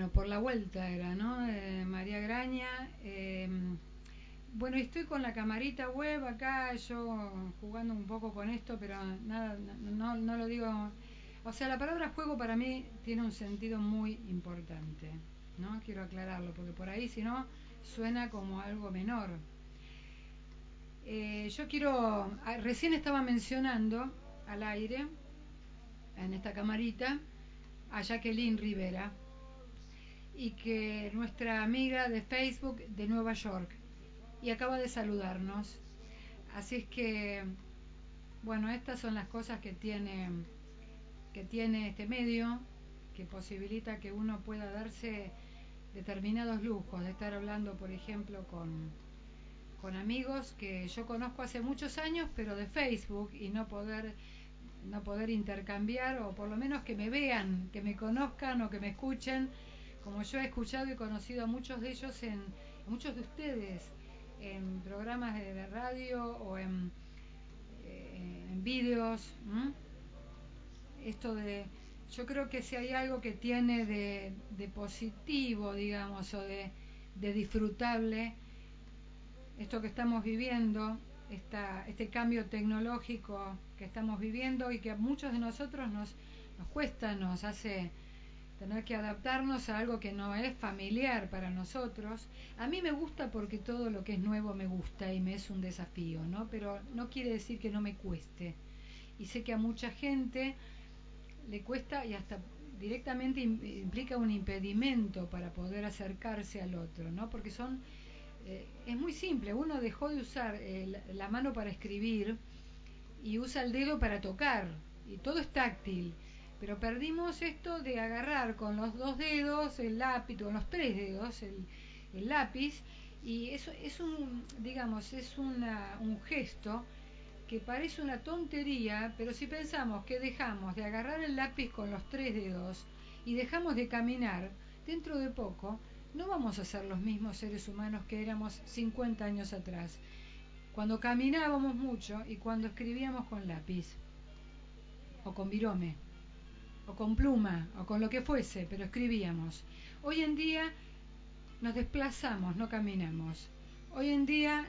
Bueno, por la vuelta era, ¿no? Eh, María Graña. Em, bueno, estoy con la camarita web acá, yo jugando un poco con esto, pero nada, no, lo digo. O sea, la palabra juego para mí tiene un sentido muy importante, ¿no? Quiero aclararlo, porque por ahí si no suena como algo menor. Eh, yo quiero, ah, recién estaba mencionando al aire, en esta camarita, a Jacqueline Rivera, y que nuestra amiga de Facebook de Nueva York y acaba de saludarnos. Así es que, bueno, estas son las cosas que tiene, que tiene este medio, que posibilita que uno pueda darse determinados lujos, de estar hablando, por ejemplo, con, con amigos que yo conozco hace muchos años, pero de Facebook, y no poder no poder intercambiar o por lo menos que me vean, que me conozcan o que me escuchen como yo he escuchado y conocido a muchos de ellos, en, muchos de ustedes, en programas de, radio o en, eh, vídeos. Esto de, yo creo que si hay algo que tiene de, de positivo, digamos, o de, de, disfrutable, esto que estamos viviendo, esta, este cambio tecnológico que estamos viviendo y que a muchos de nosotros nos, nos cuesta, nos hace tener que adaptarnos a algo que no es familiar para nosotros. A mí me gusta porque todo lo que es nuevo me gusta y me es un desafío, ¿no? Pero no quiere decir que no me cueste. Y sé que a mucha gente le cuesta y hasta directamente implica un impedimento para poder acercarse al otro, ¿no? Porque son eh, es muy simple, uno dejó de usar la mano para escribir y usa el dedo para tocar y todo es táctil, pero perdimos esto de agarrar con los dos dedos el lápiz, con los tres dedos el, lápiz y eso es un, digamos, es una, un gesto que parece una tontería, pero si pensamos que dejamos de agarrar el lápiz con los tres dedos y dejamos de caminar, dentro de poco no vamos a ser los mismos seres humanos que éramos 50 años atrás, cuando caminábamos mucho y cuando escribíamos con lápiz, o con virome, o con pluma, o con lo que fuese, pero escribíamos. Hoy en día nos desplazamos, no caminamos. Hoy en día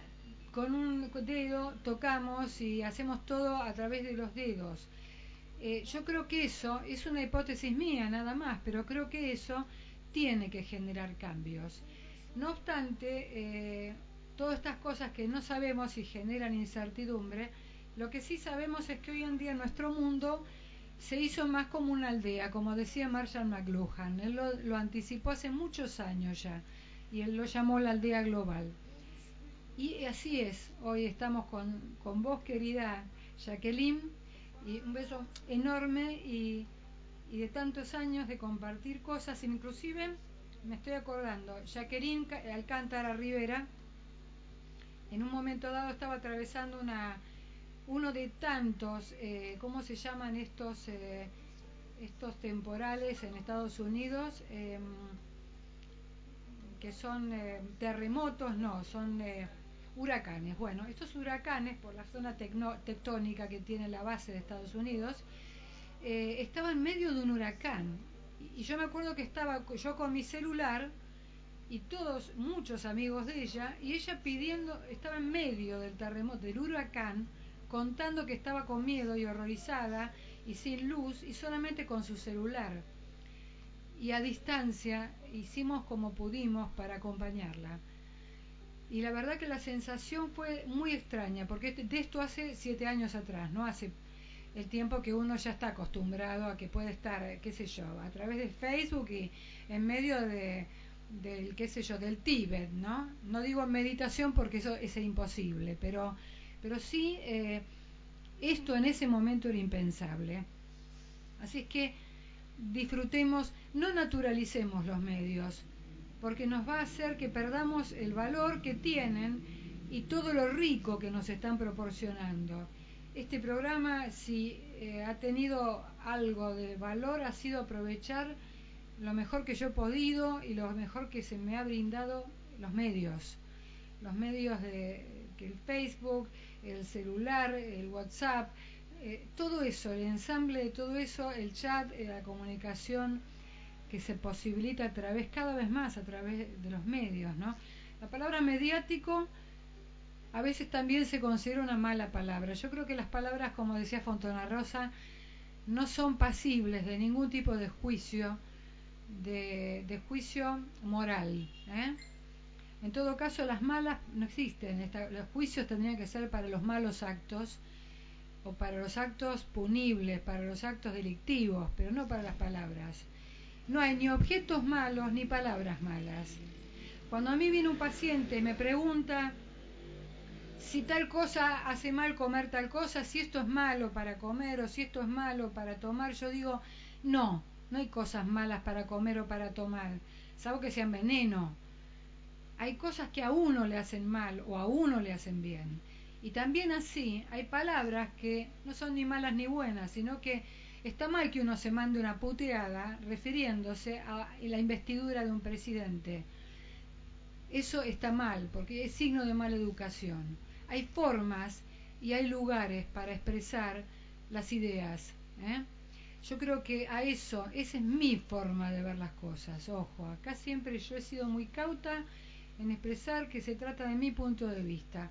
con un dedo tocamos y hacemos todo a través de los dedos. Eh, yo creo que eso es una hipótesis mía nada más, pero creo que eso tiene que generar cambios. No obstante, eh, todas estas cosas que no sabemos y generan incertidumbre, lo que sí sabemos es que hoy en día nuestro mundo se hizo más como una aldea, como decía Marshall McLuhan. Él lo, lo anticipó hace muchos años ya y él lo llamó la aldea global. Y así es, hoy estamos con, con vos, querida Jacqueline, y un beso enorme y, y, de tantos años de compartir cosas, inclusive me estoy acordando, Jacqueline Alcántara Rivera, en un momento dado estaba atravesando una, uno de tantos, eh, ¿cómo se llaman estos, eh, estos temporales en Estados Unidos? Eh, que son eh, terremotos, no, son eh, huracanes. Bueno, estos huracanes, por la zona tectónica que tiene la base de Estados Unidos, estaba en medio de un huracán. Y, yo me acuerdo que estaba yo con mi celular y todos, muchos amigos de ella, y ella pidiendo, estaba en medio del terremoto, del huracán, contando que estaba con miedo y horrorizada y sin luz y solamente con su celular. Y a distancia hicimos como pudimos para acompañarla y la verdad que la sensación fue muy extraña, porque de esto hace siete años atrás, no hace el tiempo que uno ya está acostumbrado a que puede estar, qué sé yo, a través de Facebook y en medio de, del, qué sé yo, del Tíbet, ¿no? No digo meditación porque eso es imposible, pero, pero sí eh, esto en ese momento era impensable. Así es que disfrutemos, no naturalicemos los medios, porque nos va a hacer que perdamos el valor que tienen y todo lo rico que nos están proporcionando. Este programa, si eh, ha tenido algo de valor, ha sido aprovechar lo mejor que yo he podido y lo mejor que se me ha brindado los medios. Los medios de el Facebook, el celular, el WhatsApp, eh, todo eso, el ensamble de todo eso, el chat, eh, la comunicación, que se posibilita a través, cada vez más a través de los medios, ¿no? La palabra mediático a veces también se considera una mala palabra. Yo creo que las palabras, como decía Fontana Rosa, no son pasibles de ningún tipo de juicio, de, juicio moral. ¿eh? En todo caso, las malas no existen. los juicios tendrían que ser para los malos actos o para los actos punibles, para los actos delictivos, pero no para las palabras. No hay ni objetos malos ni palabras malas. Cuando a mí viene un paciente y me pregunta si tal cosa hace mal comer tal cosa, si esto es malo para comer o si esto es malo para tomar, yo digo, no, no hay cosas malas para comer o para tomar, salvo que sean veneno. Hay cosas que a uno le hacen mal o a uno le hacen bien. Y también así hay palabras que no son ni malas ni buenas, sino que Está mal que uno se mande una puteada refiriéndose a la investidura de un presidente. Eso está mal, porque es signo de mala educación. Hay formas y hay lugares para expresar las ideas. ¿eh? Yo creo que a eso, esa es mi forma de ver las cosas. Ojo, acá siempre yo he sido muy cauta en expresar que se trata de mi punto de vista.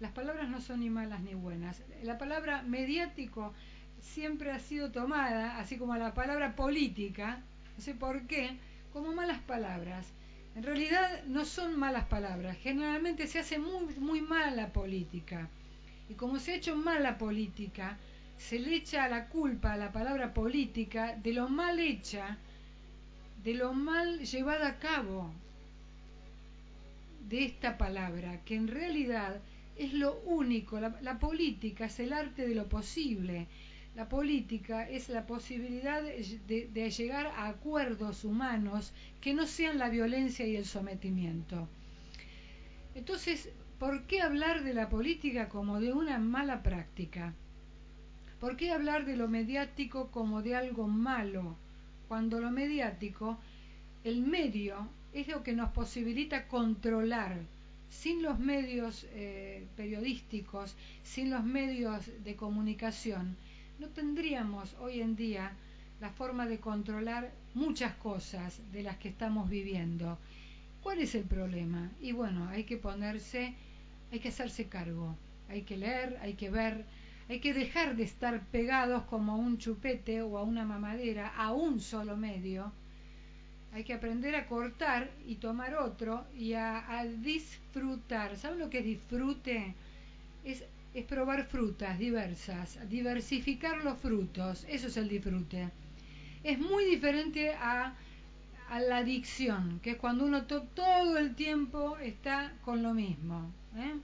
Las palabras no son ni malas ni buenas. La palabra mediático siempre ha sido tomada, así como la palabra política, no sé por qué, como malas palabras. En realidad no son malas palabras, generalmente se hace muy, muy mal la política. Y como se ha hecho mal la política, se le echa la culpa a la palabra política de lo mal hecha, de lo mal llevada a cabo de esta palabra, que en realidad es lo único, la, política es el arte de lo posible, la política es la posibilidad de, llegar a acuerdos humanos que no sean la violencia y el sometimiento. Entonces, ¿por qué hablar de la política como de una mala práctica? ¿Por qué hablar de lo mediático como de algo malo? Cuando lo mediático, el medio, es lo que nos posibilita controlar. Sin los medios eh, periodísticos, sin los medios de comunicación, no tendríamos hoy en día la forma de controlar muchas cosas de las que estamos viviendo. ¿Cuál es el problema? Y bueno, hay que ponerse, hay que hacerse cargo, hay que leer, hay que ver, hay que dejar de estar pegados como a un chupete o a una mamadera, a un solo medio, hay que aprender a cortar y tomar otro y a, disfrutar. ¿Saben lo que es disfrute? Es, probar frutas diversas, diversificar los frutos. Eso es el disfrute. Es muy diferente a, a la adicción, que es cuando uno todo el tiempo está con lo mismo. ¿eh?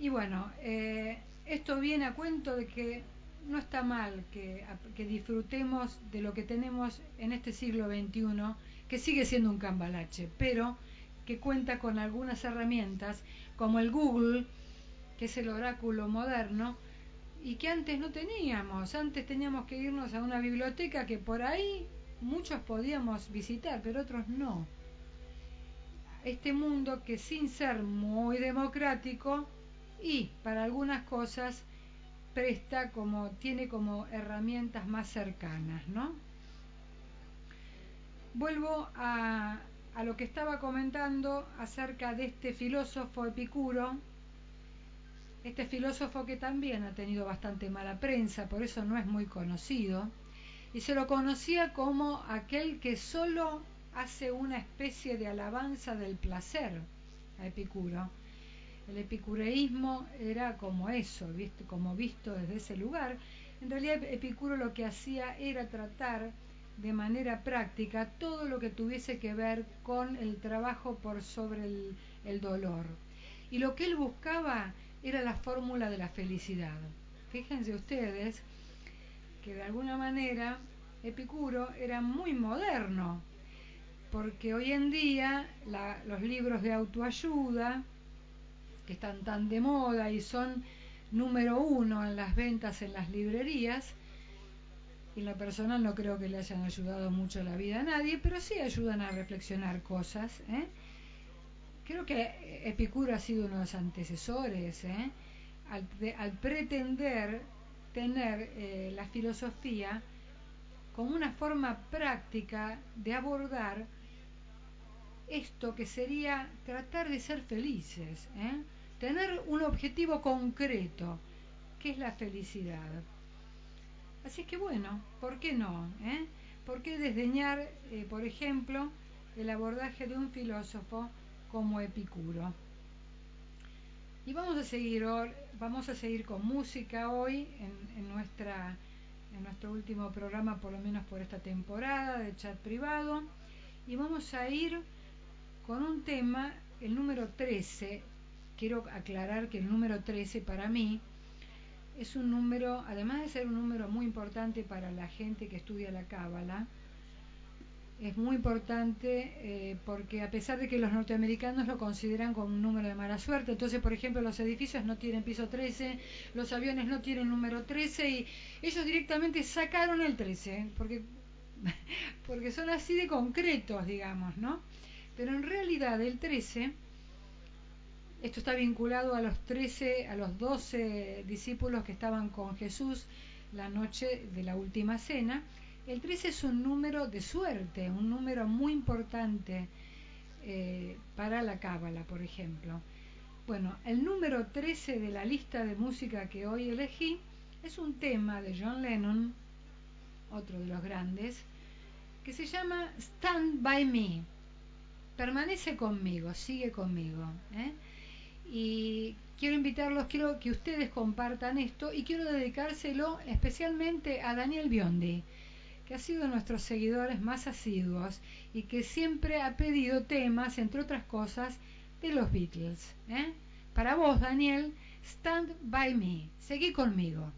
Y bueno, eh, esto viene a cuento de que no está mal que, disfrutemos de lo que tenemos en este siglo XXI, que sigue siendo un cambalache, pero que cuenta con algunas herramientas como el Google, que es el oráculo moderno, y que antes no teníamos. Antes teníamos que irnos a una biblioteca que por ahí muchos podíamos visitar, pero otros no. Este mundo que sin ser muy democrático y para algunas cosas presta como, tiene como herramientas más cercanas, ¿no? Vuelvo a, a lo que estaba comentando acerca de este filósofo Epicuro, este filósofo que también ha tenido bastante mala prensa, por eso no es muy conocido, y se lo conocía como aquel que solo hace una especie de alabanza del placer a Epicuro. El epicureísmo era como eso, como visto desde ese lugar. En realidad Epicuro lo que hacía era tratar de manera práctica todo lo que tuviese que ver con el trabajo por sobre el, dolor. Y lo que él buscaba era la fórmula de la felicidad. Fíjense ustedes que de alguna manera Epicuro era muy moderno, porque hoy en día los libros de autoayuda, que están tan de moda y son número uno en las ventas en las librerías. Y en lo personal no creo que le hayan ayudado mucho la vida a nadie, pero sí ayudan a reflexionar cosas. ¿eh? Creo que Epicuro ha sido uno de los antecesores ¿eh? al, pretender tener eh, la filosofía como una forma práctica de abordar esto que sería tratar de ser felices. ¿eh? Tener un objetivo concreto, que es la felicidad. Así que bueno, ¿por qué no? Eh? ¿Por qué desdeñar, eh, por ejemplo, el abordaje de un filósofo como Epicuro? Y vamos a seguir, vamos a seguir con música hoy en, en nuestro último programa, por lo menos por esta temporada de chat privado. Y vamos a ir con un tema, el número 13, quiero aclarar que el número 13 para mí es un número, además de ser un número muy importante para la gente que estudia la cábala, es muy importante eh, porque a pesar de que los norteamericanos lo consideran como un número de mala suerte, entonces por ejemplo los edificios no tienen piso 13, los aviones no tienen número 13 y ellos directamente sacaron el 13, porque, porque son así de concretos, digamos, ¿no? Pero en realidad el 13 esto está vinculado a los 13, a los 12 discípulos que estaban con Jesús la noche de la última cena. El 13 es un número de suerte, un número muy importante eh, para la cábala, por ejemplo. Bueno, el número 13 de la lista de música que hoy elegí es un tema de John Lennon, otro de los grandes, que se llama Stand By Me. Permanece conmigo, sigue conmigo. ¿eh? Y quiero invitarlos, quiero que ustedes compartan esto y quiero dedicárselo especialmente a Daniel Biondi, que ha sido de nuestros seguidores más asiduos y que siempre ha pedido temas, entre otras cosas, de los Beatles. ¿eh? Para vos, Daniel, Stand By Me, seguí conmigo.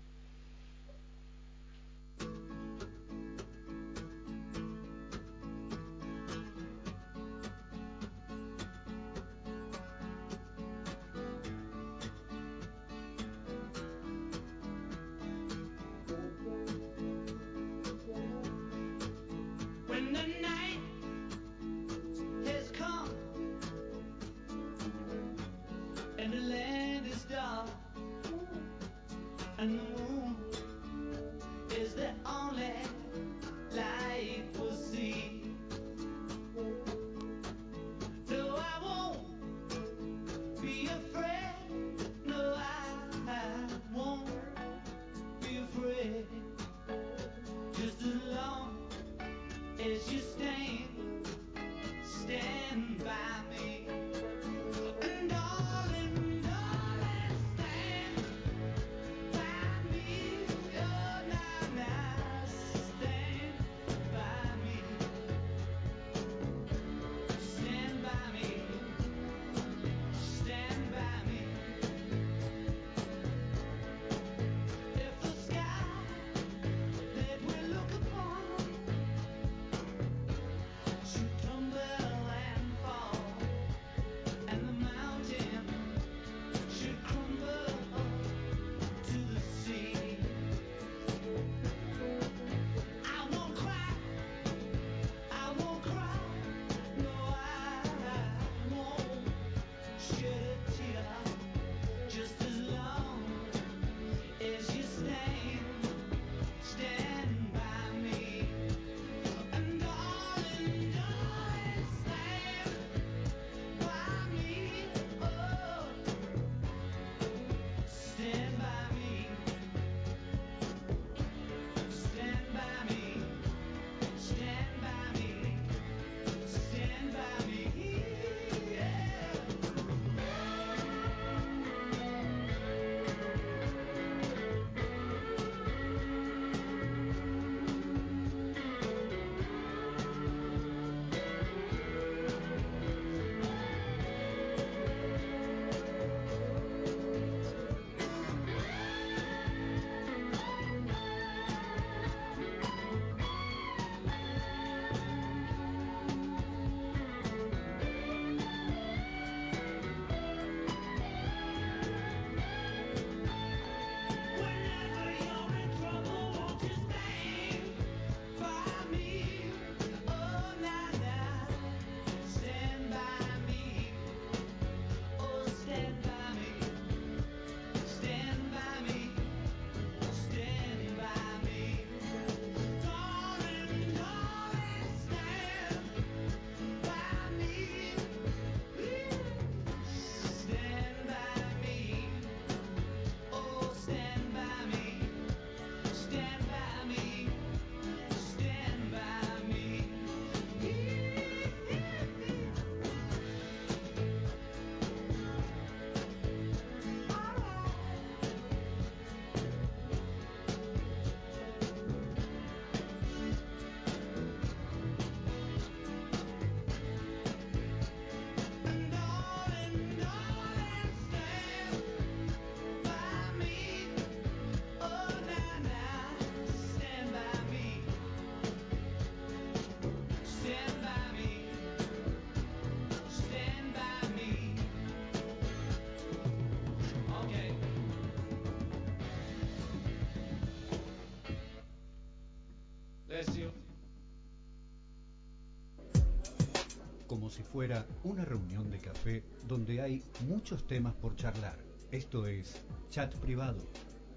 Si fuera una reunión de café donde hay muchos temas por charlar. Esto es Chat Privado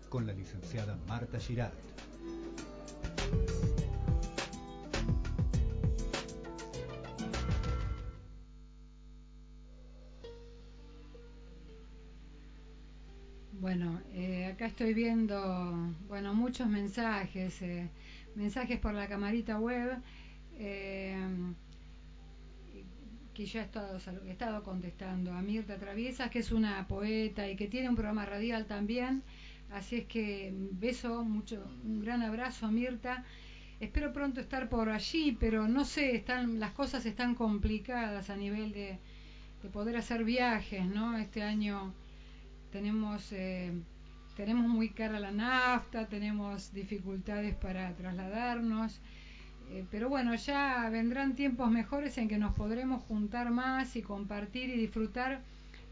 con la licenciada Marta Girard. Bueno, eh, acá estoy viendo, bueno, muchos mensajes, eh, mensajes por la camarita web eh, que yo he estado, he estado contestando a Mirta Traviesas, que es una poeta y que tiene un programa radial también. Así es que beso mucho, un gran abrazo a Mirta. Espero pronto estar por allí, pero no sé, están las cosas están complicadas a nivel de, de poder hacer viajes, ¿no? Este año tenemos eh, tenemos muy cara la nafta, tenemos dificultades para trasladarnos. Eh, pero bueno, ya vendrán tiempos mejores en que nos podremos juntar más y compartir y disfrutar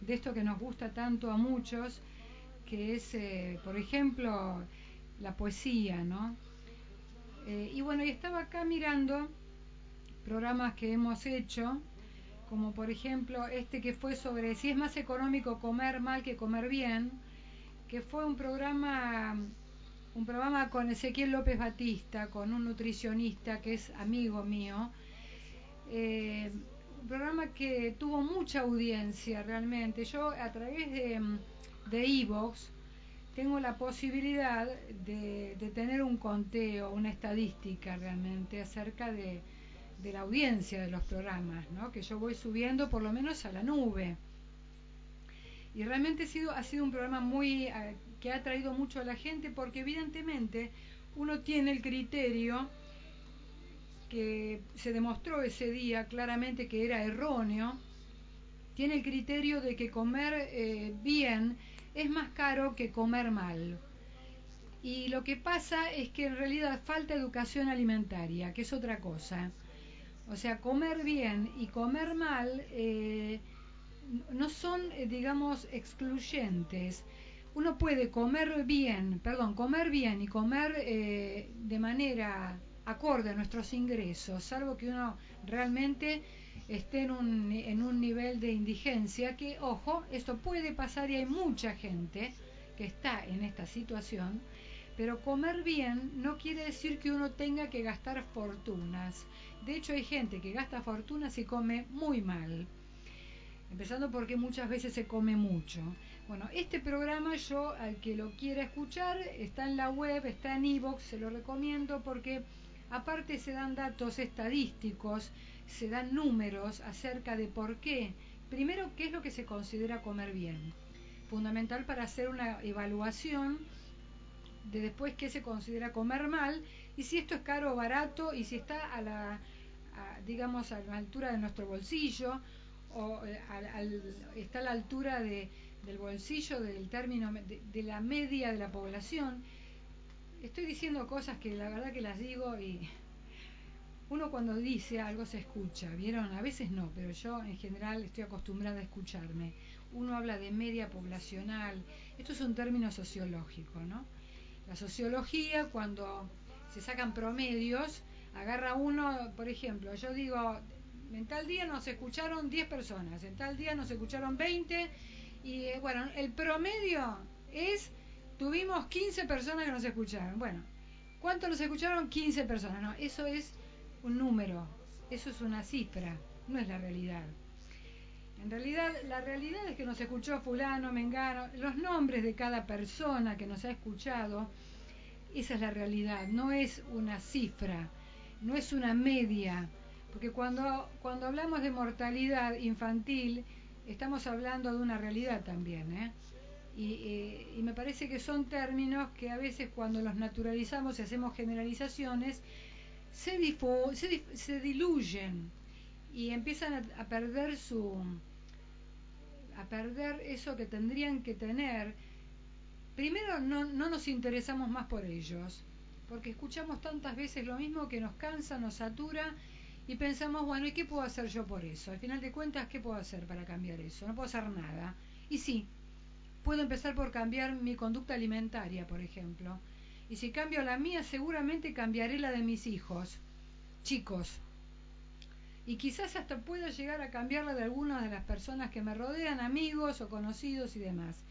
de esto que nos gusta tanto a muchos, que es, eh, por ejemplo, la poesía, ¿no? Eh, y bueno, y estaba acá mirando programas que hemos hecho, como por ejemplo este que fue sobre si es más económico comer mal que comer bien, que fue un programa un programa con Ezequiel López Batista, con un nutricionista que es amigo mío. Eh, un programa que tuvo mucha audiencia realmente. Yo a través de de Evox tengo la posibilidad de, tener un conteo, una estadística realmente acerca de, de la audiencia de los programas, ¿no? que yo voy subiendo por lo menos a la nube. Y realmente ha sido, ha sido un programa muy eh, que ha traído mucho a la gente porque evidentemente uno tiene el criterio que se demostró ese día claramente que era erróneo, tiene el criterio de que comer eh, bien es más caro que comer mal. Y lo que pasa es que en realidad falta educación alimentaria, que es otra cosa. O sea, comer bien y comer mal eh, no son, eh, digamos, excluyentes uno puede comer bien, perdón, comer bien y comer eh, de manera acorde a nuestros ingresos, salvo que uno realmente esté en un, en un nivel de indigencia, que, ojo, esto puede pasar y hay mucha gente que está en esta situación, pero comer bien no quiere decir que uno tenga que gastar fortunas. De hecho, hay gente que gasta fortunas y come muy mal. Empezando porque muchas veces se come mucho. Bueno, este programa yo al que lo quiera escuchar está en la web, está en iVoox, se lo recomiendo porque aparte se dan datos estadísticos, se dan números acerca de por qué, primero qué es lo que se considera comer bien, fundamental para hacer una evaluación de después qué se considera comer mal y si esto es caro o barato y si está a la digamos a la altura de nuestro bolsillo o eh, está a la altura de del bolsillo del término de, la media de la población. Estoy diciendo cosas que la verdad que las digo y uno cuando dice algo se escucha, ¿vieron? A veces no, pero yo en general estoy acostumbrada a escucharme. Uno habla de media poblacional, esto es un término sociológico, ¿no? La sociología cuando se sacan promedios, agarra uno, por ejemplo, yo digo, en tal día nos escucharon 10 personas, en tal día nos escucharon 20 y eh, bueno, el promedio es, tuvimos 15 personas que nos escucharon. Bueno, ¿cuánto nos escucharon? 15 personas. No, eso es un número, eso es una cifra, no es la realidad. En realidad, la realidad es que nos escuchó fulano, mengano, los nombres de cada persona que nos ha escuchado, esa es la realidad, no es una cifra, no es una media, porque cuando, cuando hablamos de mortalidad infantil, estamos hablando de una realidad también, ¿eh? Y, me parece que son términos que a veces cuando los naturalizamos y hacemos generalizaciones, se, se, diluyen y empiezan a, perder su a perder eso que tendrían que tener. Primero no, no nos interesamos más por ellos, porque escuchamos tantas veces lo mismo que nos cansa, nos satura y pensamos, bueno, ¿y qué puedo hacer yo por eso? Al final de cuentas, ¿qué puedo hacer para cambiar eso? No puedo hacer nada. Y sí, puedo empezar por cambiar mi conducta alimentaria, por ejemplo. Y si cambio la mía, seguramente cambiaré la de mis hijos, chicos. Y quizás hasta pueda llegar a cambiar la de algunas de las personas que me rodean, amigos o conocidos y demás.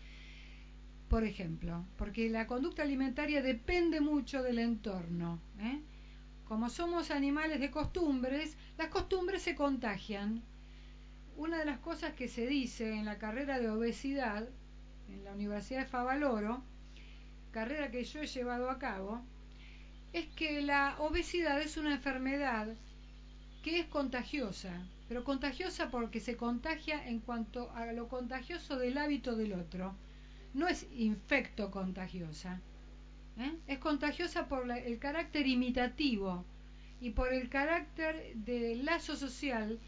Por ejemplo, porque la conducta alimentaria depende mucho del entorno. ¿eh? Como somos animales de costumbres, las costumbres se contagian. Una de las cosas que se dice en la carrera de obesidad en la Universidad de Favaloro, carrera que yo he llevado a cabo, es que la obesidad es una enfermedad que es contagiosa, pero contagiosa porque se contagia en cuanto a lo contagioso del hábito del otro. No es infecto contagiosa. ¿Eh? Es contagiosa por el carácter imitativo y por el carácter de lazo social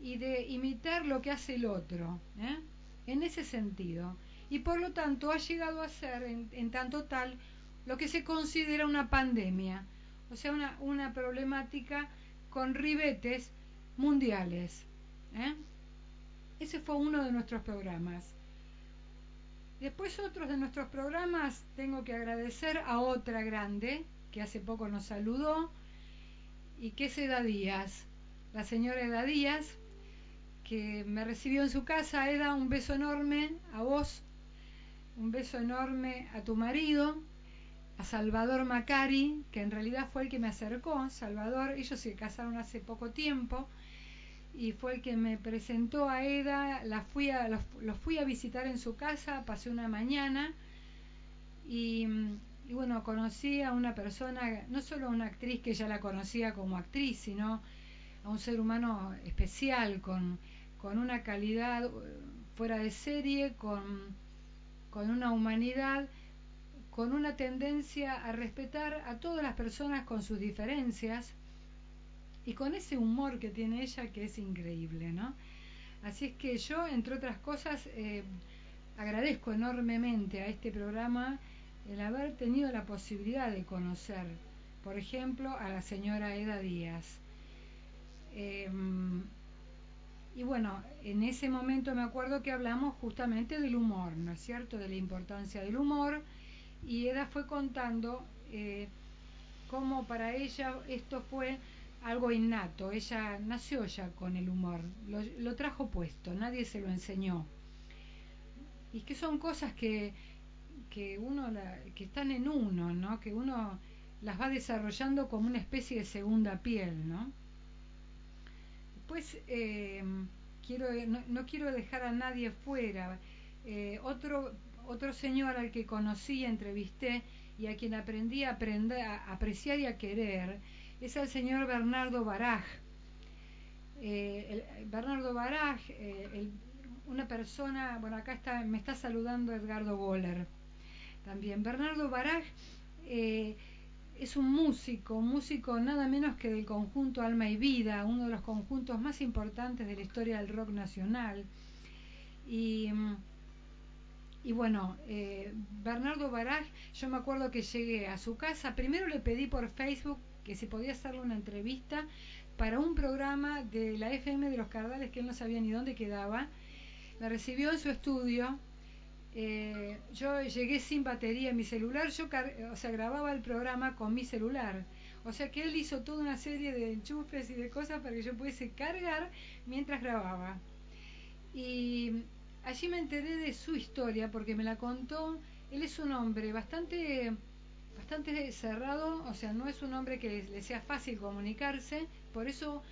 y de imitar lo que hace el otro. ¿eh? En ese sentido. Y por lo tanto ha llegado a ser, en, tanto tal, lo que se considera una pandemia. O sea, una, una problemática con ribetes mundiales. ¿eh? Ese fue uno de nuestros programas. Después otros de nuestros programas tengo que agradecer a otra grande que hace poco nos saludó y que es Eda Díaz, la señora Eda Díaz, que me recibió en su casa. Eda, un beso enorme a vos, un beso enorme a tu marido, a Salvador Macari, que en realidad fue el que me acercó. Salvador, ellos se casaron hace poco tiempo y fue el que me presentó a Eda. La fui a, los, fui a visitar en su casa, pasé una mañana y, y, bueno, conocí a una persona, no solo a una actriz que ya la conocía como actriz, sino a un ser humano especial, con, con una calidad fuera de serie, con con una humanidad, con una tendencia a respetar a todas las personas con sus diferencias y con ese humor que tiene ella que es increíble, ¿no? Así es que yo, entre otras cosas, eh, agradezco enormemente a este programa el haber tenido la posibilidad de conocer, por ejemplo, a la señora Eda Díaz. Em, y bueno, en ese momento me acuerdo que hablamos justamente del humor, ¿no es cierto? De la importancia del humor. Y Eda fue contando eh, cómo para ella esto fue algo innato. Ella nació ya con el humor, lo, trajo puesto, nadie se lo enseñó. Y que son cosas que, que uno que están en uno, ¿no? Que uno las va desarrollando como una especie de segunda piel, ¿no? Después, eh, quiero, no, quiero dejar a nadie fuera. Eh, otro, otro señor al que conocí, entrevisté y a quien aprendí a, aprender, a apreciar y a querer es el señor Bernardo Baraj. Eh, Bernardo Baraj, una persona, bueno, acá me está saludando Edgardo Goller también. Bernardo Baraj es un músico, un músico nada menos que del conjunto Alma y Vida, uno de los conjuntos más importantes de la historia del rock nacional. Y, bueno, eh, Bernardo Baraj, yo me acuerdo que llegué a su casa, primero le pedí por Facebook que si podía hacerle una entrevista para un programa de la FM de los Cardales que él no sabía ni dónde quedaba. Me recibió en su estudio eh, yo llegué sin batería en mi celular, yo o sea, grababa el programa con mi celular. O sea que él hizo toda una serie de enchufes y de cosas para que yo pudiese cargar mientras grababa. Y allí me enteré de su historia porque me la contó. Él es un hombre bastante bastante cerrado, o sea, no es un hombre que le sea fácil comunicarse, por eso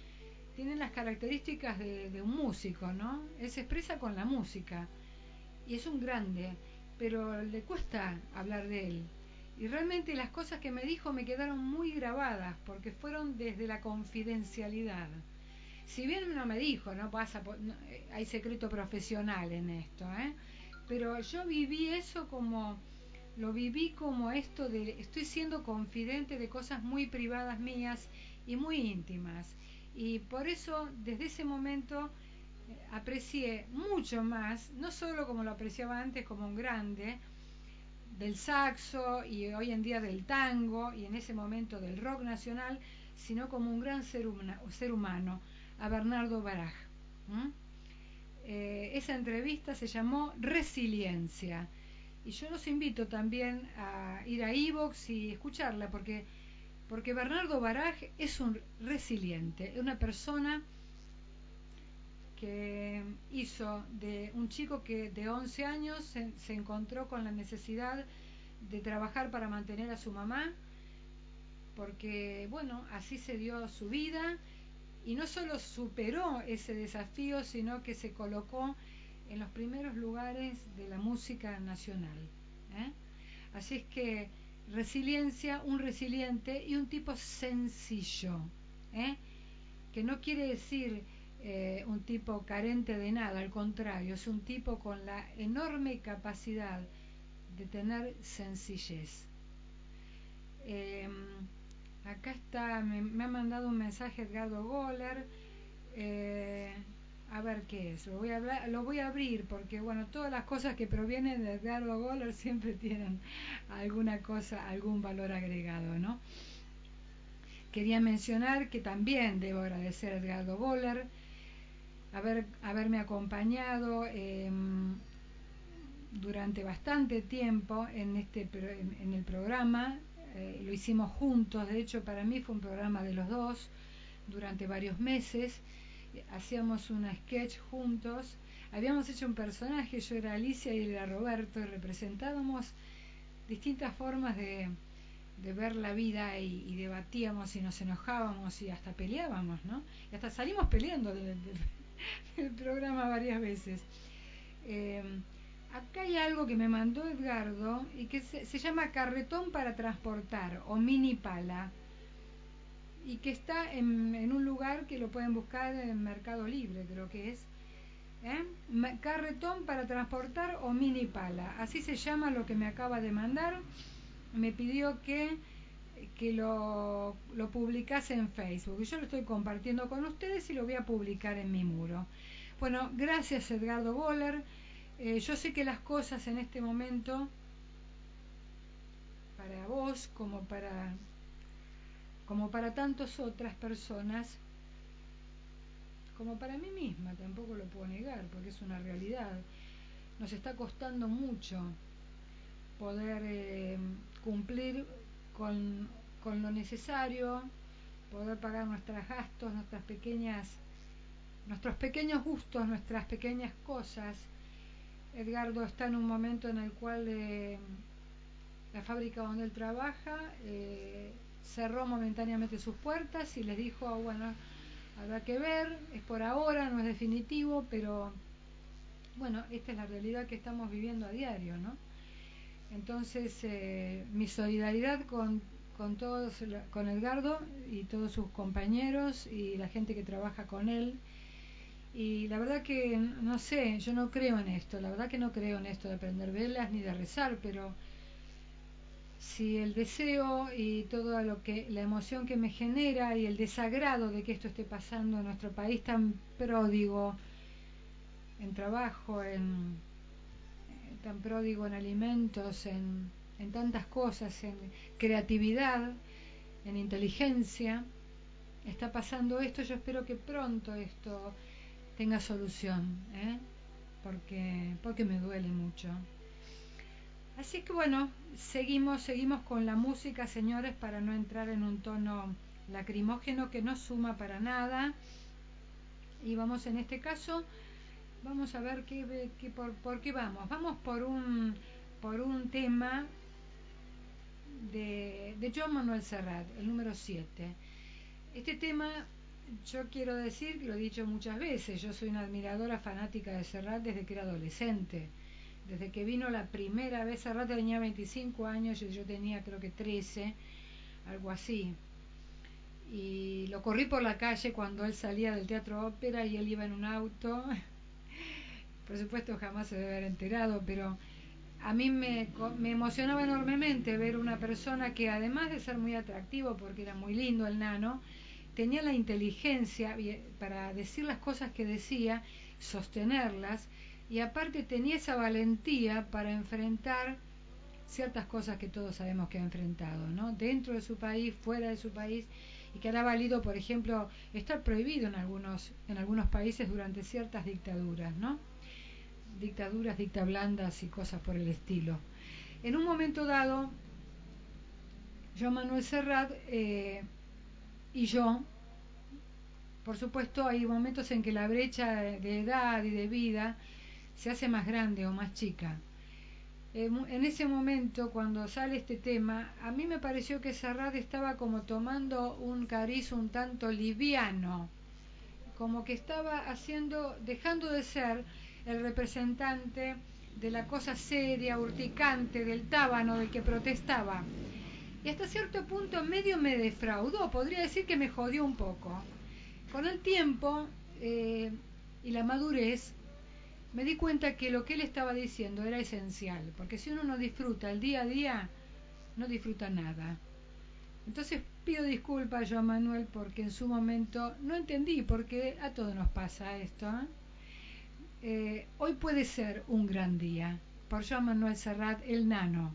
tiene las características de, un músico, ¿no? Él se expresa con la música y es un grande, pero le cuesta hablar de él. Y realmente las cosas que me dijo me quedaron muy grabadas porque fueron desde la confidencialidad. Si bien no me dijo, no pasa, eh, hay secreto profesional en esto, ¿eh? pero yo viví eso como, lo viví como esto de, estoy siendo confidente de cosas muy privadas mías y muy íntimas. Y por eso, desde ese momento, aprecié mucho más, no solo como lo apreciaba antes como un grande, del saxo y hoy en día del tango y en ese momento del rock nacional, sino como un gran ser, ser humano, a Bernardo Baraj. Eh, esa entrevista se llamó Resiliencia y yo los invito también a ir a Evox y escucharla porque, porque Bernardo Baraj es un resiliente, una persona que hizo de un chico que de 11 años se, encontró con la necesidad de trabajar para mantener a su mamá, porque bueno, así se dio su vida y no solo superó ese desafío, sino que se colocó en los primeros lugares de la música nacional. ¿eh? Así es que resiliencia, un resiliente y un tipo sencillo. ¿eh? que no quiere decir eh, un tipo carente de nada, al contrario, es un tipo con la enorme capacidad de tener sencillez. Em, acá está, me, ha mandado un mensaje Edgardo Goller. A ver qué es. Lo voy a, lo voy a abrir porque, bueno, todas las cosas que provienen de Edgardo Goller siempre tienen alguna cosa, algún valor agregado, ¿no? Quería mencionar que también debo agradecer a Edgardo Goller haber, haberme acompañado em, durante bastante tiempo en, este, en, el programa. Eh, lo hicimos juntos, de hecho para mí fue un programa de los dos durante varios meses hacíamos un sketch juntos, habíamos hecho un personaje, yo era Alicia y él era Roberto, y representábamos distintas formas de, ver la vida y, debatíamos y nos enojábamos y hasta peleábamos, ¿no? Y hasta salimos peleando del, programa varias veces. Eh, acá hay algo que me mandó Edgardo y que se, se llama carretón para transportar o mini pala y que está en, un lugar que lo pueden buscar en Mercado Libre, creo que es. ¿eh? Carretón para transportar o mini pala. Así se llama lo que me acaba de mandar. Me pidió que, que lo, lo publicase en Facebook. Yo lo estoy compartiendo con ustedes y lo voy a publicar en mi muro. Bueno, gracias Edgardo Boller. Eh, yo sé que las cosas en este momento, para vos como para como para tantas otras personas, como para mí misma, tampoco lo puedo negar, porque es una realidad. Nos está costando mucho poder eh, cumplir con, con lo necesario, poder pagar nuestros gastos, nuestras pequeñas, nuestros pequeños gustos, nuestras pequeñas cosas. Edgardo está en un momento en el cual eh, la fábrica donde él trabaja eh, cerró momentáneamente sus puertas y les dijo, bueno, habrá que ver, es por ahora, no es definitivo, pero bueno, esta es la realidad que estamos viviendo a diario, ¿no? Entonces, eh, mi solidaridad con, con todos, con Edgardo y todos sus compañeros y la gente que trabaja con él. Y la verdad que, no sé, yo no creo en esto, la verdad que no creo en esto de prender velas ni de rezar, pero si el deseo y todo lo que la emoción que me genera y el desagrado de que esto esté pasando en nuestro país tan pródigo en trabajo, en eh, tan pródigo en alimentos, en, en tantas cosas, en creatividad, en inteligencia, está pasando esto, yo espero que pronto esto tenga solución, ¿eh? porque, porque me duele mucho. Así que bueno, seguimos, seguimos con la música, señores, para no entrar en un tono lacrimógeno que no suma para nada. Y vamos en este caso, vamos a ver qué, qué por, por, qué vamos. Vamos por un, por un tema de, de John Manuel Serrat, el número 7. Este tema, yo quiero decir, lo he dicho muchas veces, yo soy una admiradora fanática de Serrat desde que era adolescente desde que vino la primera vez, a rato tenía 25 años, y yo tenía creo que 13, algo así. Y lo corrí por la calle cuando él salía del teatro ópera y él iba en un auto. por supuesto jamás se debe haber enterado, pero a mí me, me emocionaba enormemente ver una persona que además de ser muy atractivo, porque era muy lindo el nano, tenía la inteligencia para decir las cosas que decía, sostenerlas y aparte tenía esa valentía para enfrentar ciertas cosas que todos sabemos que ha enfrentado, ¿no? Dentro de su país, fuera de su país, y que ha valido, por ejemplo, estar prohibido en algunos, en algunos países durante ciertas dictaduras, ¿no? Dictaduras, dictablandas y cosas por el estilo. En un momento dado, Joan Manuel Serrat eh, y yo, por supuesto, hay momentos en que la brecha de edad y de vida se hace más grande o más chica. en ese momento, cuando sale este tema, a mí me pareció que Serrat estaba como tomando un cariz un tanto liviano, como que estaba haciendo, dejando de ser el representante de la cosa seria, urticante, del tábano, del que protestaba. Y hasta cierto punto medio me defraudó, podría decir que me jodió un poco. con el tiempo eh, y la madurez, me di cuenta que lo que él estaba diciendo era esencial, porque si uno no disfruta el día a día, no disfruta nada. Entonces pido disculpas yo a Manuel porque en su momento no entendí, porque a todos nos pasa esto. ¿eh? Eh, hoy puede ser un gran día. Por Joan Manuel Serrat, el nano.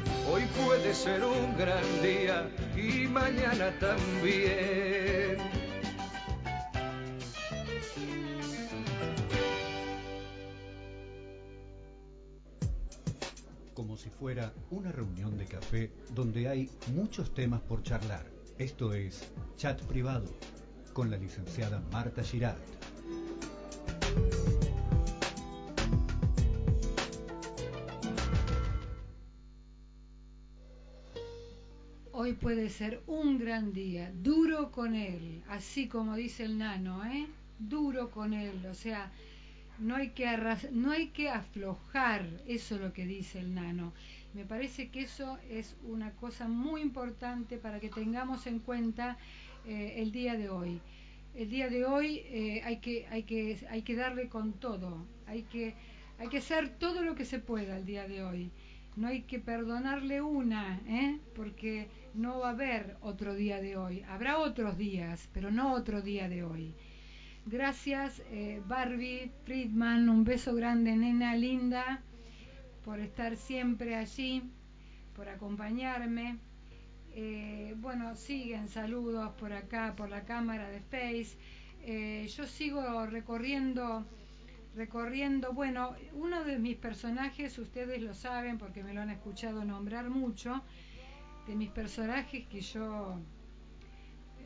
Hoy puede ser un gran día y mañana también. Como si fuera una reunión de café donde hay muchos temas por charlar. Esto es Chat Privado con la licenciada Marta Girat. Hoy puede ser un gran día, duro con él, así como dice el nano, ¿eh? Duro con él, o sea, no hay que no hay que aflojar, eso es lo que dice el nano. Me parece que eso es una cosa muy importante para que tengamos en cuenta eh, el día de hoy. El día de hoy eh, hay, que, hay, que, hay que darle con todo, hay que, hay que hacer todo lo que se pueda el día de hoy. No hay que perdonarle una, ¿eh? porque no va a haber otro día de hoy. Habrá otros días, pero no otro día de hoy. Gracias eh, Barbie Friedman, un beso grande, nena linda, por estar siempre allí, por acompañarme. Eh, bueno, siguen saludos por acá, por la cámara de Face. Eh, yo sigo recorriendo, recorriendo, bueno, uno de mis personajes, ustedes lo saben porque me lo han escuchado nombrar mucho, de mis personajes que yo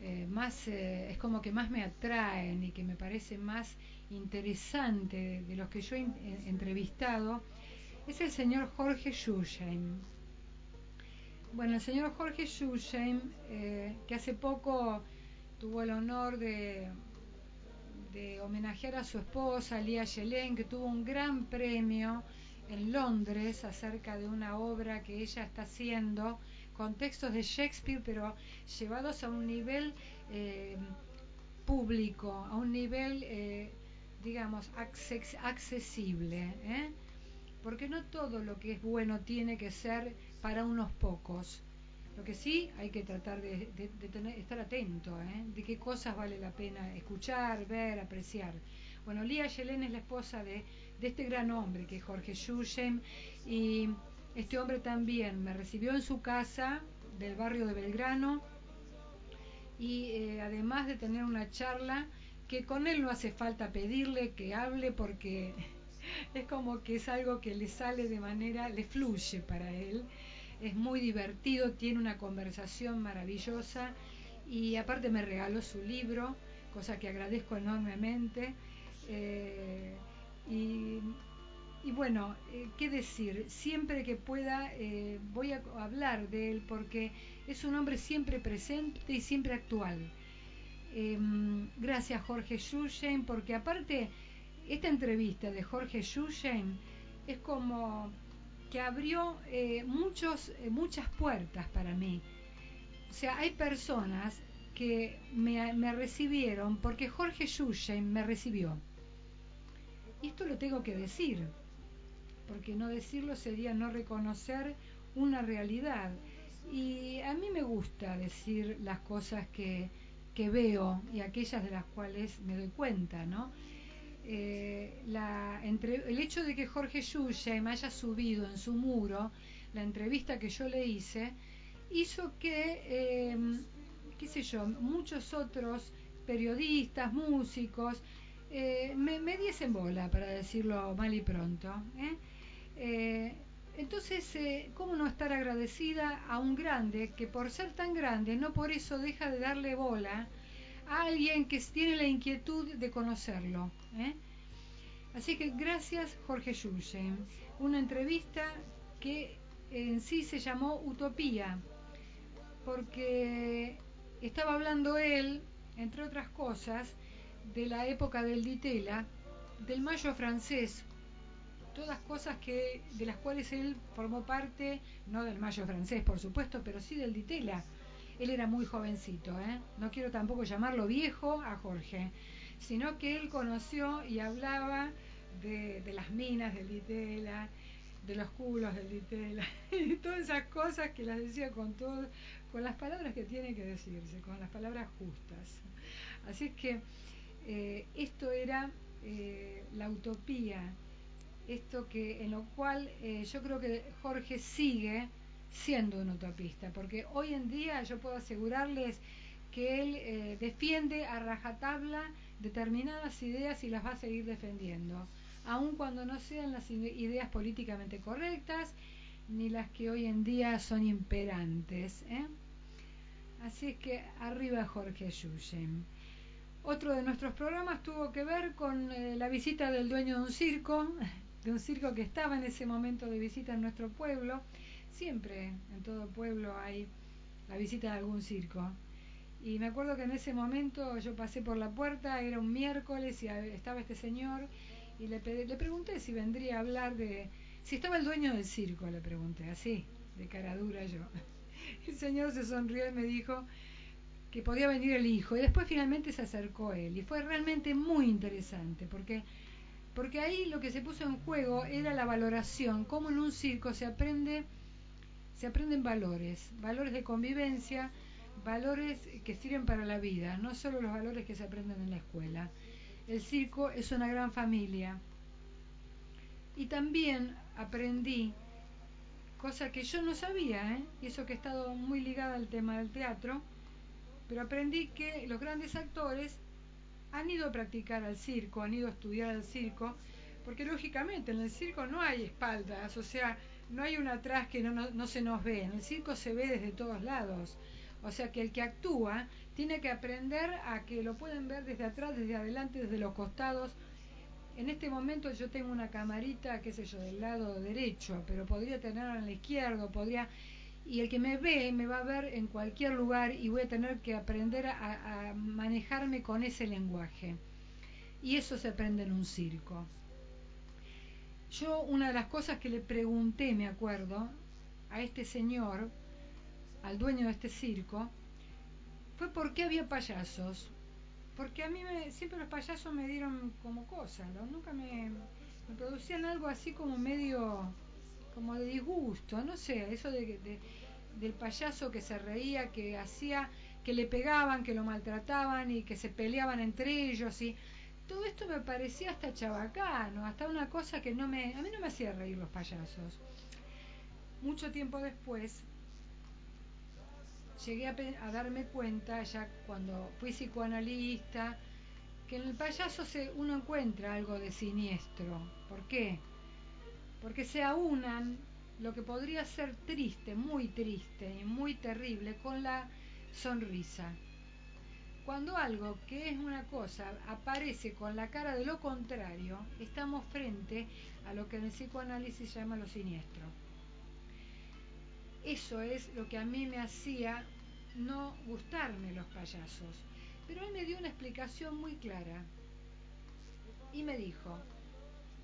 eh, más eh, es como que más me atraen y que me parece más interesante de, los que yo he entrevistado es el señor Jorge Schulheim. Bueno, el señor Jorge Schulheim, eh, que hace poco tuvo el honor de, de homenajear a su esposa, Lia Yelen, que tuvo un gran premio en Londres acerca de una obra que ella está haciendo con textos de Shakespeare, pero llevados a un nivel eh, público, a un nivel, eh, digamos, acces- accesible. ¿eh? Porque no todo lo que es bueno tiene que ser para unos pocos. Lo que sí hay que tratar de, tener, estar atento, de qué cosas vale la pena escuchar, ver, apreciar. Bueno, Lía Yelén es la esposa de, de este gran hombre que es Jorge Schulheim y este hombre también me recibió en su casa del barrio de Belgrano y eh, además de tener una charla que con él no hace falta pedirle que hable porque es como que es algo que le sale de manera, le fluye para él. Es muy divertido, tiene una conversación maravillosa y aparte me regaló su libro, cosa que agradezco enormemente. Eh, y, bueno, eh, ¿qué decir? Siempre que pueda eh, voy a hablar de él porque es un hombre siempre presente y siempre actual. Em, gracias Jorge Schulchen, porque aparte esta entrevista de Jorge Schulchen es como que abrió muchos, muchas puertas para mí. O sea, hay personas que me, recibieron porque Jorge Schulchen me recibió. Y esto lo tengo que decir, porque no decirlo sería no reconocer una realidad. Y a mí me gusta decir las cosas que, que veo y aquellas de las cuales me doy cuenta, ¿no? Eh, el hecho de que Jorge Yuya me haya subido en su muro la entrevista que yo le hice, hizo que, eh, qué sé yo, muchos otros periodistas, músicos, eh, me, me, diesen bola, para decirlo mal y pronto. ¿eh? Eh, entonces, ¿cómo no estar agradecida a un grande que por ser tan grande, no por eso deja de darle bola a alguien que tiene la inquietud de conocerlo? Así que gracias Jorge Yuyen. Una entrevista que en sí se llamó Utopía, porque estaba hablando él, entre otras cosas, de la época del Ditela, del mayo francés, todas cosas que de las cuales él formó parte, no del mayo francés, por supuesto, pero sí del Ditela. Él era muy jovencito, ¿eh? no quiero tampoco llamarlo viejo a Jorge, sino que él conoció y hablaba de, las minas del Ditela, de los culos del Ditela, y todas esas cosas que las decía con todo, con las palabras que tiene que decirse, con las palabras justas. Así es que eh, esto era eh, la utopía, esto que en lo cual eh, yo creo que Jorge sigue siendo un utopista, porque hoy en día yo puedo asegurarles que él defiende a rajatabla determinadas ideas y las va a seguir defendiendo, aun cuando no sean las ideas políticamente correctas ni las que hoy en día son imperantes. Así es que arriba Jorge Yuyen. Otro de nuestros programas tuvo que ver con eh, la visita del dueño de un circo, de un circo que estaba en ese momento de visita en nuestro pueblo. Siempre en todo pueblo hay la visita de algún circo. Y me acuerdo que en ese momento yo pasé por la puerta, era un miércoles y estaba este señor y le, le pregunté si vendría a hablar de... Si estaba el dueño del circo, le pregunté, así, de cara dura yo. El señor se sonrió y me dijo, que podía venir el hijo y después finalmente se acercó él y fue realmente muy interesante porque porque ahí lo que se puso en juego era la valoración, cómo en un circo se aprende se aprenden valores, valores de convivencia, valores que sirven para la vida, no solo los valores que se aprenden en la escuela. El circo es una gran familia. Y también aprendí, cosa que yo no sabía, ¿eh? y eso que he estado muy ligada al tema del teatro, pero aprendí que los grandes actores han ido a practicar al circo, han ido a estudiar al circo, porque lógicamente en el circo no hay espaldas, o sea, no hay un atrás que no, no, se nos ve, en el circo se ve desde todos lados. O sea que el que actúa tiene que aprender a que lo pueden ver desde atrás, desde adelante, desde los costados. En este momento yo tengo una camarita, qué sé yo, del lado derecho, pero podría tenerla en la izquierda, podría y el que me ve me va a ver en cualquier lugar y voy a tener que aprender a, manejarme con ese lenguaje. Y eso se aprende en un circo. Yo una de las cosas que le pregunté, me acuerdo, a este señor, al dueño de este circo, fue por qué había payasos. Porque a mí me, siempre los payasos me dieron como cosas, nunca me, me producían algo así como medio como de disgusto, no sé, eso de, del payaso que se reía, que hacía, que le pegaban, que lo maltrataban y que se peleaban entre ellos y todo esto me parecía hasta chabacano, hasta una cosa que no me, a mí no me hacía reír los payasos. Mucho tiempo después llegué a, a darme cuenta, ya cuando fui psicoanalista que en el payaso se, uno encuentra algo de siniestro. ¿Por qué? Porque se aunan lo que podría ser triste, muy triste y muy terrible con la sonrisa. Cuando algo que es una cosa aparece con la cara de lo contrario, estamos frente a lo que en el psicoanálisis se llama lo siniestro. Eso es lo que a mí me hacía no gustarme los payasos. Pero él me dio una explicación muy clara y me dijo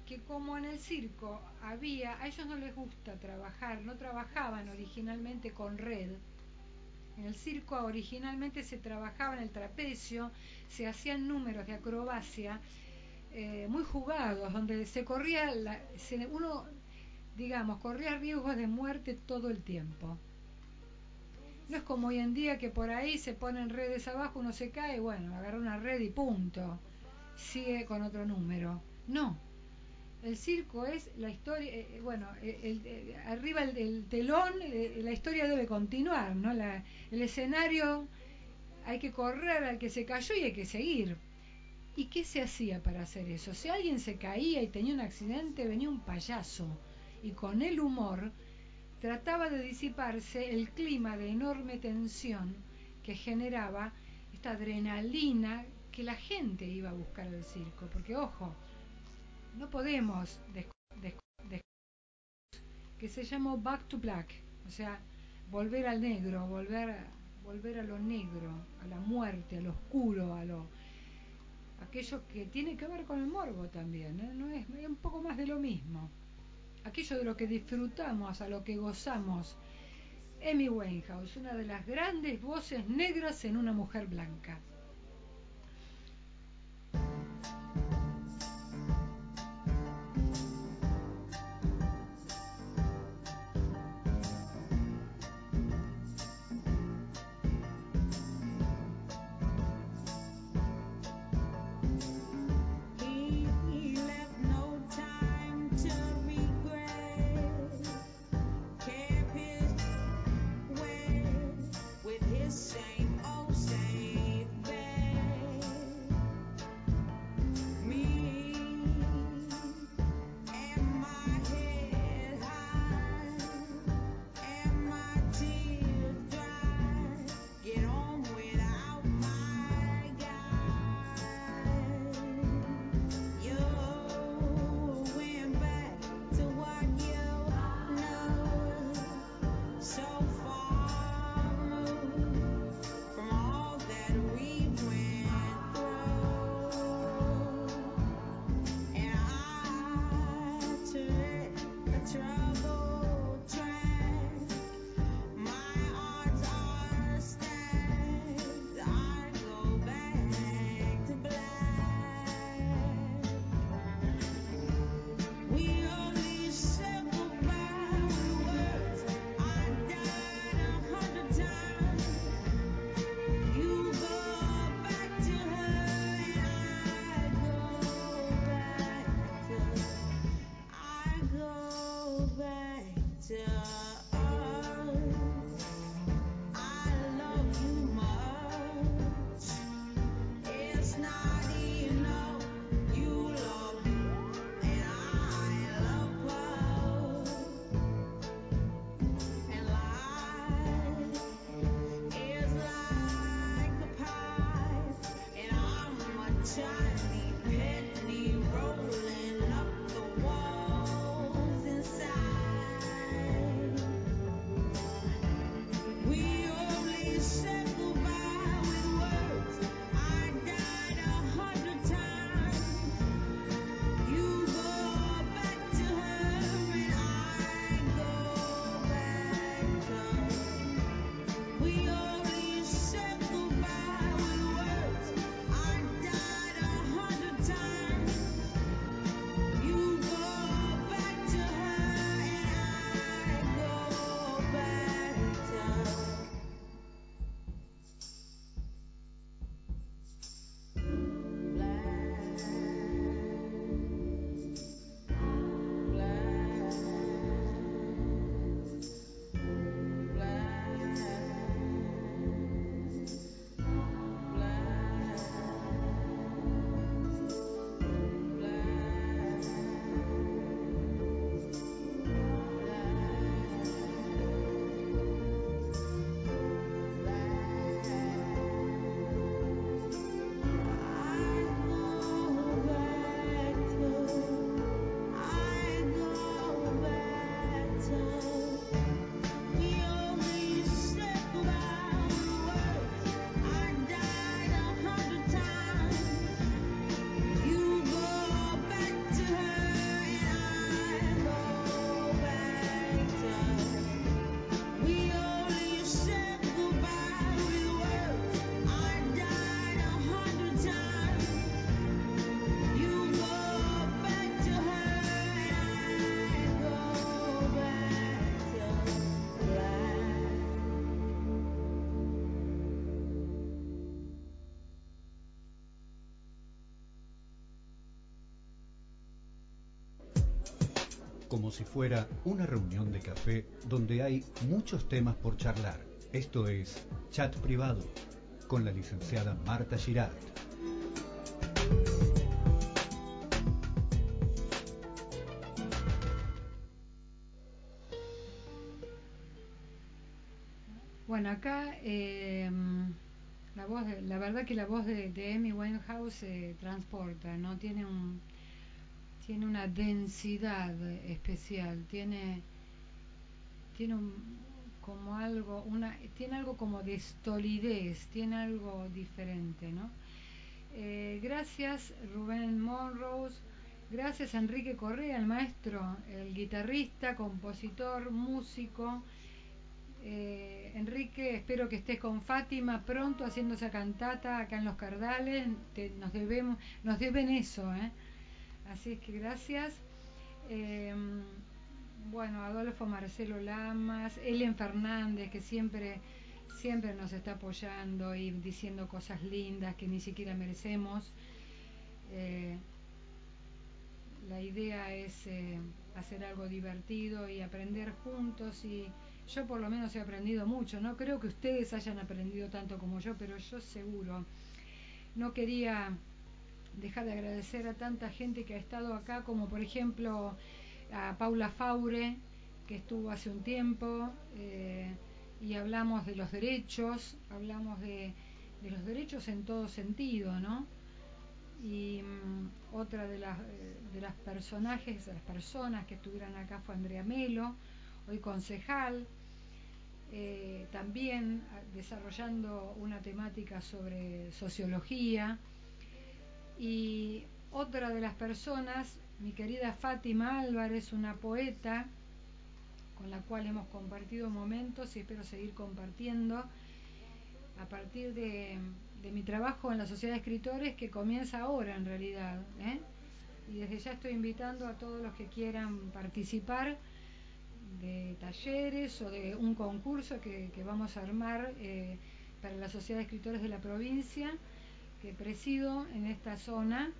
que como en el circo había, a ellos no les gusta trabajar, no trabajaban originalmente con red, en el circo originalmente se trabajaba en el trapecio, se hacían números de acrobacia eh, muy jugados, donde se corría, la, uno, digamos, corría riesgos de muerte todo el tiempo. No es como hoy en día que por ahí se ponen redes abajo, uno se cae, bueno, agarra una red y punto. Sigue con otro número. No. El circo es la historia, eh, eh, bueno, el, arriba el, telón, eh, la historia debe continuar, ¿no? La, el escenario hay que correr al que se cayó y hay que seguir. ¿Y qué se hacía para hacer eso? Si alguien se caía y tenía un accidente, venía un payaso y con el humor trataba de disiparse el clima de enorme tensión que generaba esta adrenalina que la gente iba a buscar al circo. Porque, ojo, no podemos que se llamó Back to Black, o sea, volver al negro, volver volver a lo negro, a la muerte, a lo oscuro, a lo aquello que tiene que ver con el morbo también, ¿eh? no es, es un poco más de lo mismo aquello de lo que disfrutamos, a lo que gozamos. Amy Winehouse, una de las grandes voces negras en una mujer blanca. Si fuera una reunión de café donde hay muchos temas por charlar. Esto es Chat Privado con la licenciada Marta Girard. Bueno, acá eh, la voz, la verdad que la voz de, de Amy Winehouse se transporta, no tiene un tiene una densidad especial, tiene tiene un, como algo una tiene algo como de estolidez, tiene algo diferente, ¿no? Eh, gracias Rubén Monrose, gracias Enrique Correa, el maestro, el guitarrista, compositor, músico. Eh, Enrique, espero que estés con Fátima pronto haciendo esa cantata acá en Los Cardales. Te- nos debemos, nos deben eso, ¿eh? Así es que gracias. Eh, bueno, Adolfo Marcelo Lamas, Ellen Fernández, que siempre, siempre nos está apoyando y diciendo cosas lindas que ni siquiera merecemos. Eh, la idea es eh, hacer algo divertido y aprender juntos y yo por lo menos he aprendido mucho. No creo que ustedes hayan aprendido tanto como yo, pero yo seguro. No quería dejar de agradecer a tanta gente que ha estado acá, como por ejemplo a Paula Faure, que estuvo hace un tiempo, eh, y hablamos de los derechos, hablamos de, de los derechos en todo sentido, ¿no? Y mm, otra de las, de las personajes, de las personas que estuvieron acá fue Andrea Melo, hoy concejal, eh, también ah, desarrollando una temática sobre sociología. Y otra de las personas, mi querida Fátima Álvarez, una poeta con la cual hemos compartido momentos y espero seguir compartiendo a partir de, mi trabajo en la Sociedad de Escritores que comienza ahora en realidad. ¿eh? Y desde ya estoy invitando a todos los que quieran participar de talleres o de un concurso que, que vamos a armar eh, para la Sociedad de Escritores de la provincia que presido en esta zona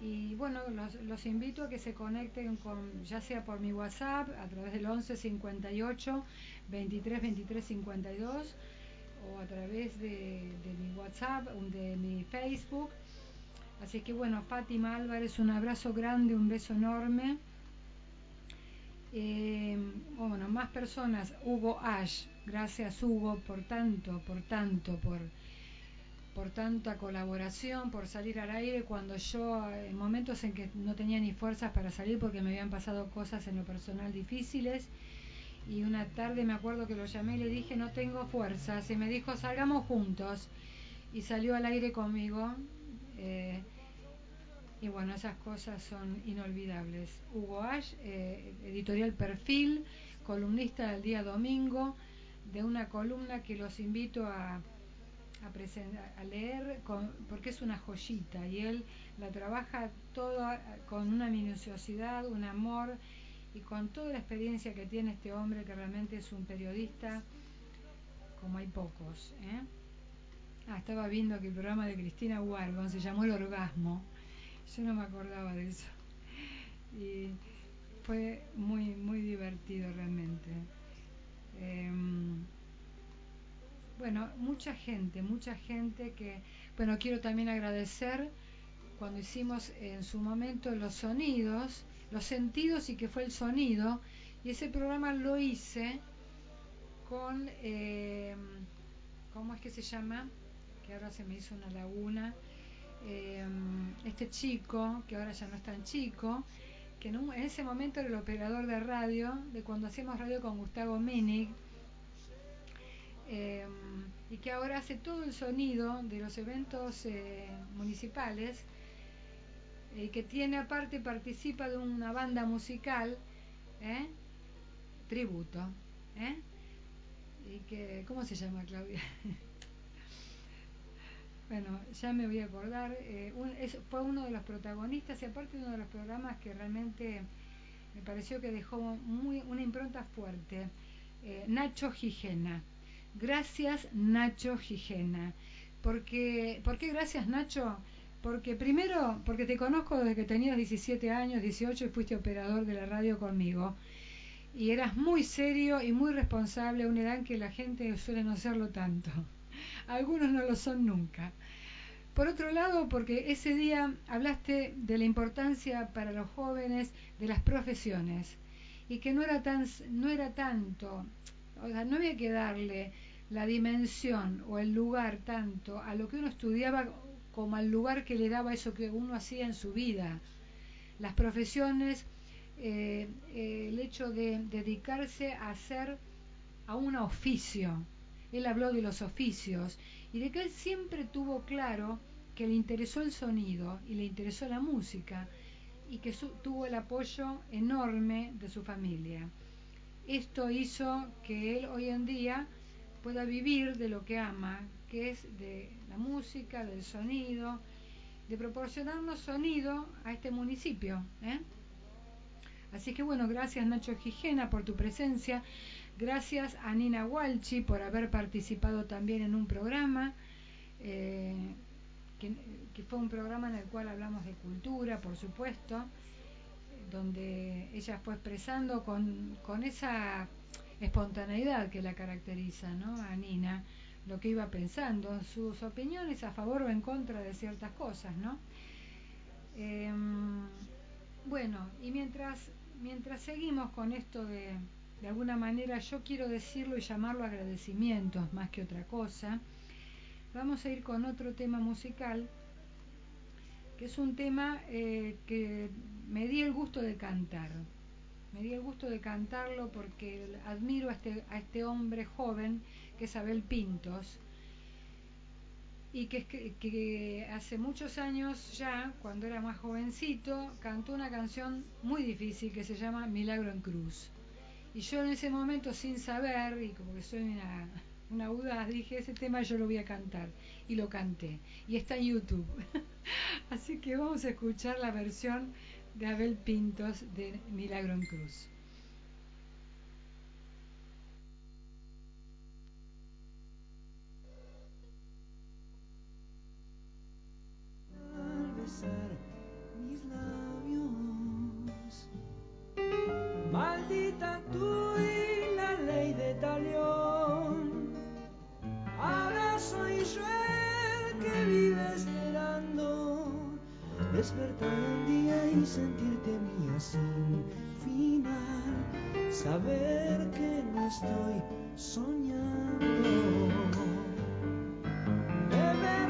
y bueno, los, los invito a que se conecten con, ya sea por mi WhatsApp, a través del 11 58 23 23 52 o a través de, de mi WhatsApp, de mi Facebook. Así que bueno, Fátima Álvarez, un abrazo grande, un beso enorme. Eh, bueno, más personas. Hugo Ash, gracias Hugo por tanto, por tanto, por, por tanta colaboración, por salir al aire cuando yo, en momentos en que no tenía ni fuerzas para salir porque me habían pasado cosas en lo personal difíciles. Y una tarde me acuerdo que lo llamé y le dije, no tengo fuerzas. Y me dijo, salgamos juntos. Y salió al aire conmigo. eh, y bueno, esas cosas son inolvidables. Hugo Ash, eh, editorial Perfil, columnista del día domingo, de una columna que los invito a, a, leer con- porque es una joyita y él la trabaja toda con una minuciosidad, un amor y con toda la experiencia que tiene este hombre que realmente es un periodista como hay pocos. ¿eh? Ah, estaba viendo que el programa de Cristina Huargon se llamó El Orgasmo. Yo no me acordaba de eso. Y fue muy, muy divertido realmente. Em, bueno, mucha gente, mucha gente que, bueno, quiero también agradecer cuando hicimos en su momento los sonidos, los sentidos y que fue el sonido, y ese programa lo hice con, eh, ¿cómo es que se llama? Que ahora se me hizo una laguna. Eh, este chico, que ahora ya no es tan chico, que en, en ese momento era el operador de radio, de cuando hacíamos radio con Gustavo Minig, eh, y que ahora hace todo el sonido de los eventos eh, municipales y que tiene aparte participa de una banda musical ¿eh? tributo ¿eh? y que cómo se llama Claudia bueno ya me voy a acordar eh, fue uno de los protagonistas y aparte uno de los programas que realmente me pareció que dejó muy una impronta fuerte eh, Nacho Gijena Gracias Nacho Gijena. Porque, ¿Por qué gracias Nacho? Porque primero, porque te conozco desde que tenías 17 años, 18 y fuiste operador de la radio conmigo. Y eras muy serio y muy responsable a una edad en que la gente suele no serlo tanto. Algunos no lo son nunca. Por otro lado, porque ese día hablaste de la importancia para los jóvenes de las profesiones y que no era tan no era tanto, o sea, no había que darle la dimensión o el lugar tanto a lo que uno estudiaba como al lugar que le daba eso que uno hacía en su vida. Las profesiones, eh, eh, el hecho de dedicarse a hacer a un oficio. Él habló de los oficios y de que él siempre tuvo claro que le interesó el sonido y le interesó la música y que tuvo el apoyo enorme de su familia. Esto hizo que él hoy en día pueda vivir de lo que ama, que es de la música, del sonido, de proporcionarnos sonido a este municipio. ¿eh? Así que bueno, gracias Nacho Gijena por tu presencia, gracias a Nina Walchi por haber participado también en un programa. Eh, que, fue un programa en el cual hablamos de cultura, por supuesto, donde ella fue expresando con, esa espontaneidad que la caracteriza, ¿no? A Nina, lo que iba pensando, sus opiniones a favor o en contra de ciertas cosas, ¿no? Em, bueno, y mientras, mientras seguimos con esto de, de alguna manera, yo quiero decirlo y llamarlo agradecimientos más que otra cosa, Vamos a ir con otro tema musical, que es un tema eh, que me di el gusto de cantar. Me di el gusto de cantarlo porque admiro a este, a este hombre joven, que es Abel Pintos, y que, que hace muchos años ya, cuando era más jovencito, cantó una canción muy difícil que se llama Milagro en Cruz. Y yo en ese momento, sin saber, y como que soy una una audaz, dije, ese tema yo lo voy a cantar. Y lo canté. Y está en YouTube. Así que vamos a escuchar la versión de Abel Pintos de Milagro en Cruz. Sentirte mía sin final, saber que no estoy soñando, de ver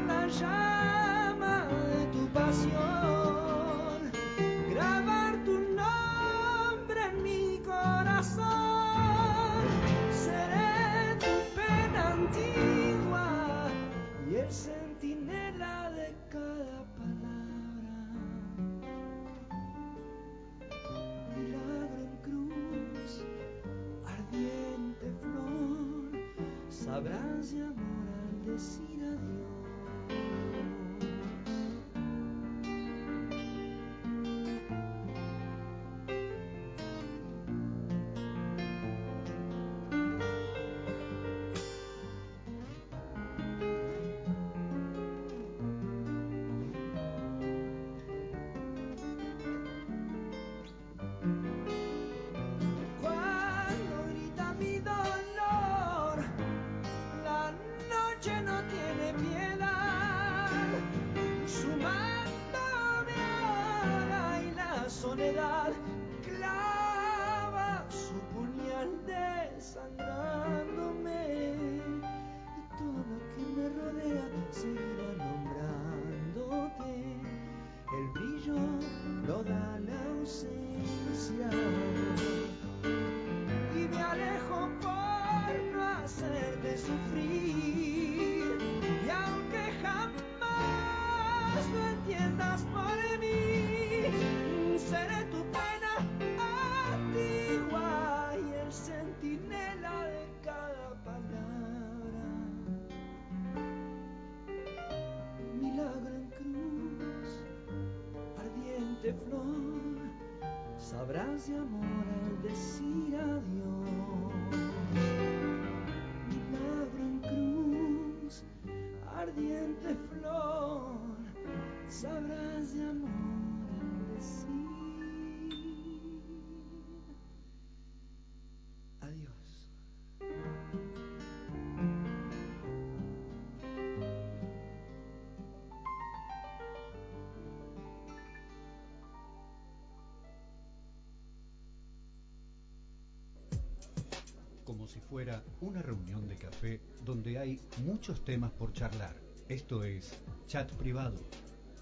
si fuera una reunión de café donde hay muchos temas por charlar. Esto es Chat Privado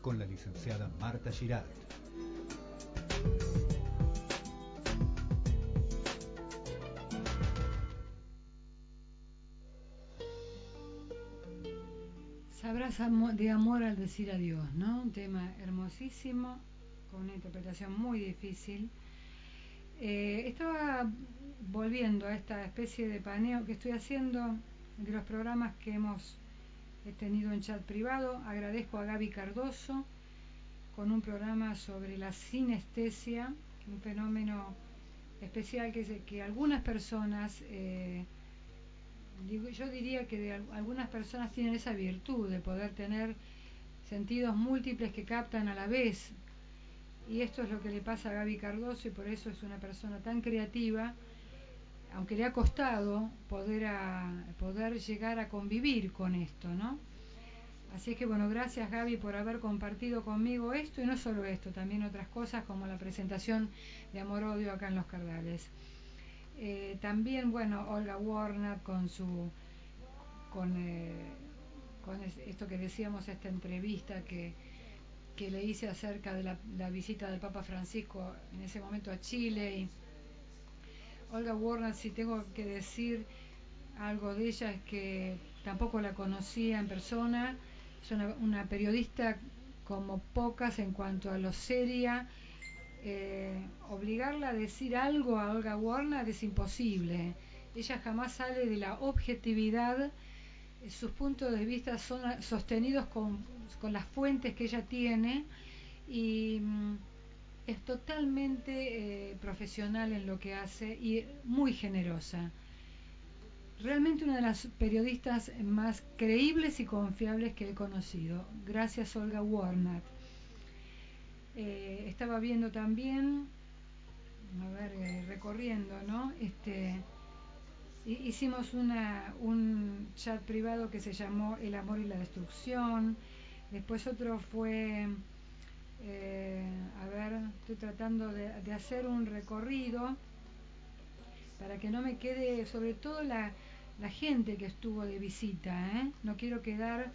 con la licenciada Marta Girard. Sabrás de amor al decir adiós, ¿no? Un tema hermosísimo, con una interpretación muy difícil. Eh, estaba volviendo a esta especie de paneo que estoy haciendo de los programas que hemos tenido en chat privado. Agradezco a Gaby Cardoso con un programa sobre la sinestesia, un fenómeno especial que, que algunas personas, eh, digo- yo diría que de al- algunas personas tienen esa virtud de poder tener sentidos múltiples que captan a la vez. Y esto es lo que le pasa a Gaby Cardoso y por eso es una persona tan creativa, aunque le ha costado poder, a- poder llegar a convivir con esto, ¿no? Así es que bueno, gracias Gaby por haber compartido conmigo esto y no solo esto, también otras cosas como la presentación de Amor Odio acá en Los Cardales. Eh, también, bueno, Olga Warner con su con, eh, esto que decíamos, esta entrevista que, que le hice acerca de la, la visita del Papa Francisco en ese momento a Chile. Y Olga Warner, si tengo que decir algo de ella, es que tampoco la conocía en persona. Es una, periodista como pocas en cuanto a lo seria. Eh, obligarla a decir algo a Olga Warner es imposible. Ella jamás sale de la objetividad sus puntos de vista son sostenidos con, con las fuentes que ella tiene y mm, es totalmente eh, profesional en lo que hace y muy generosa. Realmente una de las periodistas más creíbles y confiables que he conocido. Gracias Olga Warnat. Eh, estaba viendo también, a ver, eh, recorriendo, ¿no? Este, Hi- Hicimos una, un chat privado que se llamó El amor y la destrucción. Después otro fue, eh, a ver, estoy tratando de, hacer un recorrido para que no me quede, sobre todo la, gente que estuvo de visita, ¿eh? No quiero quedar,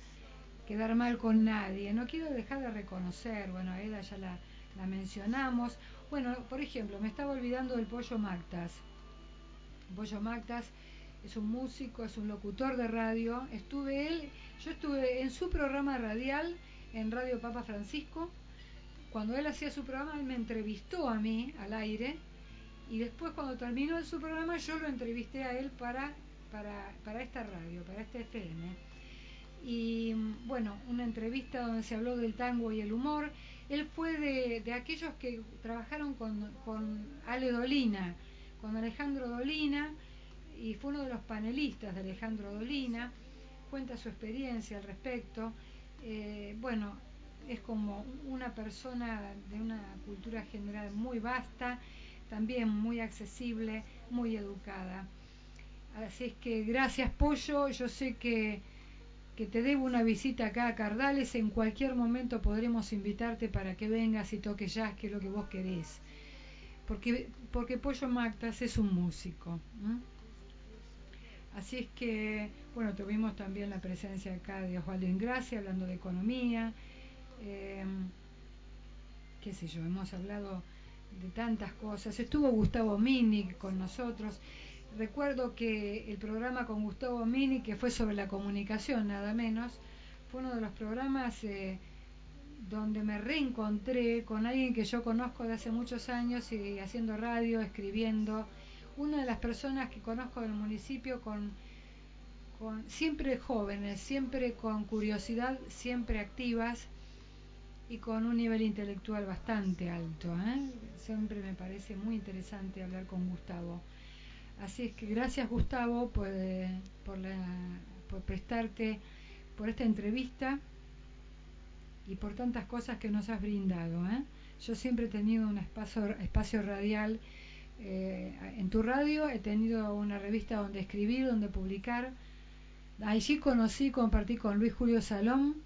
quedar mal con nadie, no quiero dejar de reconocer, bueno, a Eda ya la, la mencionamos. Bueno, por ejemplo, me estaba olvidando del pollo Mactas. Pollo Mactas es un músico, es un locutor de radio. Estuve él, yo estuve en su programa radial en Radio Papa Francisco. Cuando él hacía su programa, él me entrevistó a mí al aire y después cuando terminó su programa yo lo entrevisté a él para, para, para esta radio, para este FM. Y bueno, una entrevista donde se habló del tango y el humor. Él fue de, de aquellos que trabajaron con, con Ale Dolina, con Alejandro Dolina, y fue uno de los panelistas de Alejandro Dolina. Cuenta su experiencia al respecto. Eh, bueno, es como una persona de una cultura general muy vasta, también muy accesible, muy educada. Así es que gracias Pollo, yo sé que, que te debo una visita acá a Cardales, en cualquier momento podremos invitarte para que vengas y toques jazz, que es lo que vos querés. Porque, porque Pollo Mactas es un músico. Así es que, bueno, tuvimos también la presencia acá de Osvaldo Ingracia hablando de economía. Eh, qué sé yo, hemos hablado de tantas cosas. Estuvo Gustavo Mini con nosotros. Recuerdo que el programa con Gustavo Mini, que fue sobre la comunicación nada menos, fue uno de los programas eh, donde me reencontré con alguien que yo conozco de hace muchos años y haciendo radio, escribiendo. Una de las personas que conozco del municipio con siempre jóvenes, siempre con curiosidad, siempre activas y con un nivel intelectual bastante alto. ¿eh? Siempre me parece muy interesante hablar con Gustavo. Así es que gracias Gustavo por, eh, por, la, por prestarte por esta entrevista y por tantas cosas que nos has brindado. ¿eh? Yo siempre he tenido un espacio, espacio radial en tu radio, he tenido una revista donde escribir, donde publicar. Allí conocí, compartí con Luis Julio Salón,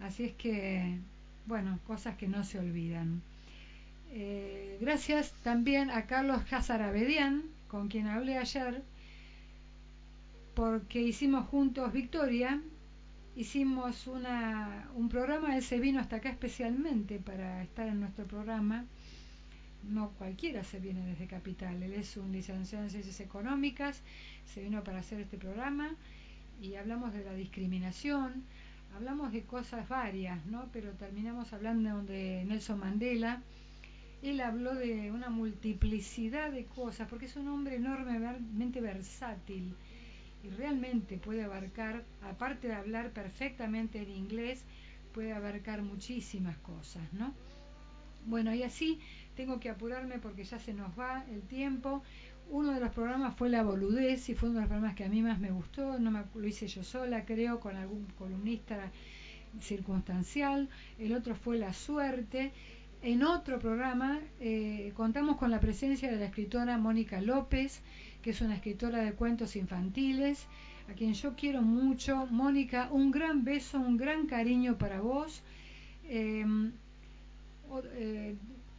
así es que, bueno, cosas que no se olvidan. Eh, gracias también a Carlos Casarabedian, con quien hablé ayer, porque hicimos juntos Victoria, hicimos una, un programa, él se vino hasta acá especialmente para estar en nuestro programa. No cualquiera se viene desde Capital, él es un licenciado en Ciencias Económicas, se vino para hacer este programa y hablamos de la discriminación, hablamos de cosas varias, ¿no? Pero terminamos hablando de Nelson Mandela. Él habló de una multiplicidad de cosas, porque es un hombre enormemente versátil y realmente puede abarcar, aparte de hablar perfectamente en inglés, puede abarcar muchísimas cosas, ¿no? Bueno, y así tengo que apurarme porque ya se nos va el tiempo. Uno de los programas fue La Boludez y fue uno de los programas que a mí más me gustó, no me, lo hice yo sola, creo, con algún columnista circunstancial. El otro fue La Suerte. En otro programa eh, contamos con la presencia de la escritora Mónica López, que es una escritora de cuentos infantiles, a quien yo quiero mucho. Mónica, un gran beso, un gran cariño para vos. Em, eh,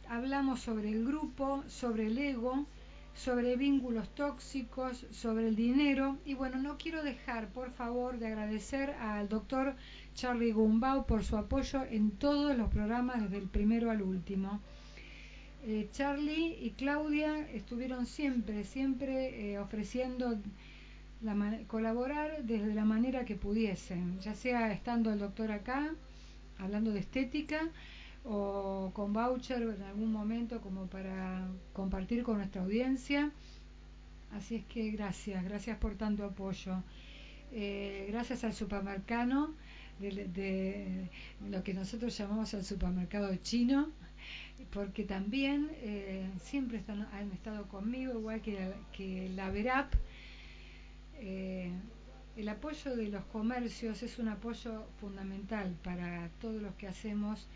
hablamos sobre el grupo, sobre el ego, sobre vínculos tóxicos, sobre el dinero. Y bueno, no quiero dejar, por favor, de agradecer al doctor Charlie Gumbau por su apoyo en todos los programas, desde el primero al último. Eh, Charlie y Claudia estuvieron siempre, siempre eh, ofreciendo colaborar desde la manera que pudiesen, ya sea estando el doctor acá, hablando de estética, o con voucher en algún momento como para compartir con nuestra audiencia. Así es que gracias, gracias por tanto apoyo. Eh, gracias al supermercado, de, lo que nosotros llamamos el supermercado chino, porque también eh, siempre están, han estado conmigo, igual que, que la VERAP. Eh, el apoyo de los comercios es un apoyo fundamental para todos los que hacemos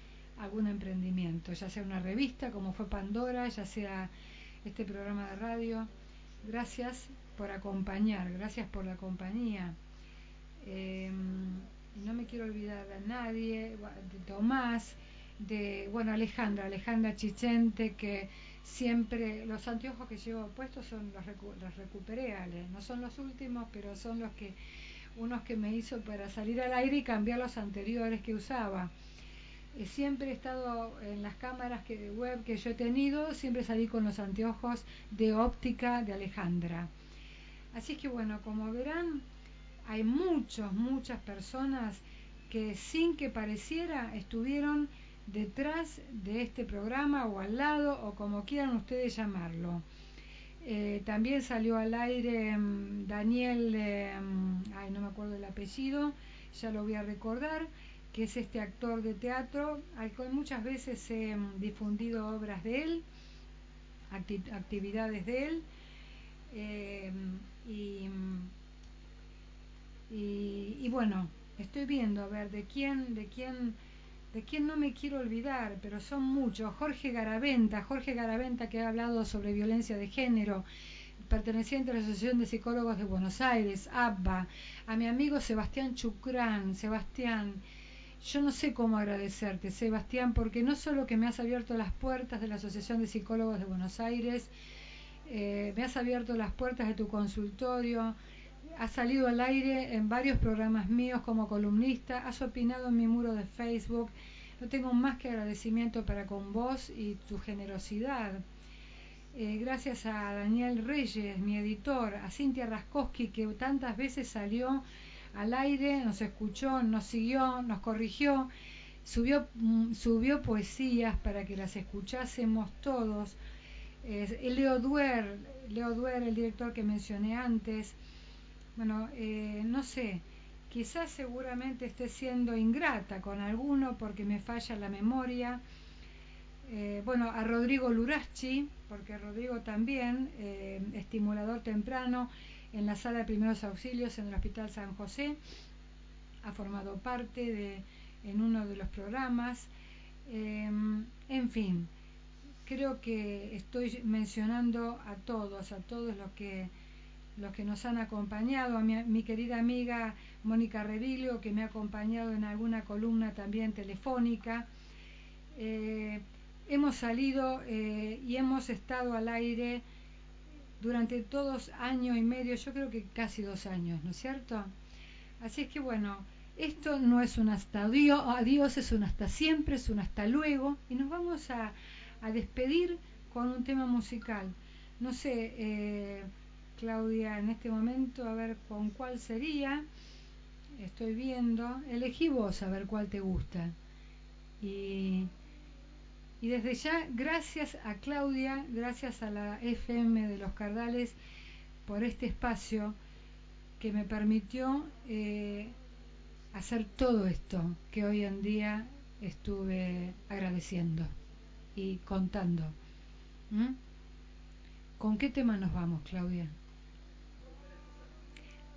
algún emprendimiento, ya sea una revista como fue Pandora, ya sea este programa de radio. Gracias por acompañar, gracias por la compañía. Eh, no me quiero olvidar de nadie, de Tomás, de, bueno, Alejandra, Alejandra Chichente, que siempre los anteojos que llevo puestos son los, los recuperé, no son los últimos, pero son los que, unos que me hizo para salir al aire y cambiar los anteriores que usaba. Siempre he estado en las cámaras web que yo he tenido, siempre salí con los anteojos de óptica de Alejandra. Así que bueno, como verán, hay muchas, muchas personas que sin que pareciera estuvieron detrás de este programa o al lado o como quieran ustedes llamarlo. Eh, también salió al aire mm, Daniel, mm, ay, no me acuerdo el apellido, ya lo voy a recordar, que es este actor de teatro, al cual muchas veces he mm, difundido obras de él, actividades de él, eh, y, y, y, bueno, estoy viendo a ver de quién, de quién de quién no me quiero olvidar, pero son muchos. Jorge Garaventa, Jorge Garaventa que ha hablado sobre violencia de género, perteneciente a la Asociación de Psicólogos de Buenos Aires, ABBA, a mi amigo Sebastián Chucrán, Sebastián, yo no sé cómo agradecerte, Sebastián, porque no solo que me has abierto las puertas de la Asociación de Psicólogos de Buenos Aires, eh, me has abierto las puertas de tu consultorio, has salido al aire en varios programas míos como columnista, has opinado en mi muro de Facebook. No tengo más que agradecimiento para con vos y tu generosidad. Eh, gracias a Daniel Reyes, mi editor, a Cintia Raskowski, que tantas veces salió al aire, nos escuchó, nos siguió, nos corrigió, subió, mm, subió poesías para que las escuchásemos todos. Leo Duer, Leo Duer, el director que mencioné antes, bueno, eh, no sé, quizás seguramente esté siendo ingrata con alguno porque me falla la memoria. Eh, bueno, a Rodrigo Lurachi, porque Rodrigo también, eh, estimulador temprano en la sala de primeros auxilios en el Hospital San José, ha formado parte de en uno de los programas. Em, en fin, creo que estoy mencionando a todos, a todos los que los que nos han acompañado, a mi, querida amiga Mónica Revilio, que me ha acompañado en alguna columna también telefónica. Eh, hemos salido eh, y hemos estado al aire durante todos años y medio, yo creo que casi dos años, ¿no es cierto? Así es que bueno, esto no es un hasta adiós, es un hasta siempre, es un hasta luego, y nos vamos a, despedir con un tema musical. No sé, eh, Claudia, en este momento, a ver con cuál sería. Estoy viendo. Elegí vos a ver cuál te gusta. Y, y desde ya, gracias a Claudia, gracias a la FM de los Cardales por este espacio que me permitió eh, hacer todo esto que hoy en día estuve agradeciendo y contando. ¿Mm? ¿Con qué tema nos vamos, Claudia?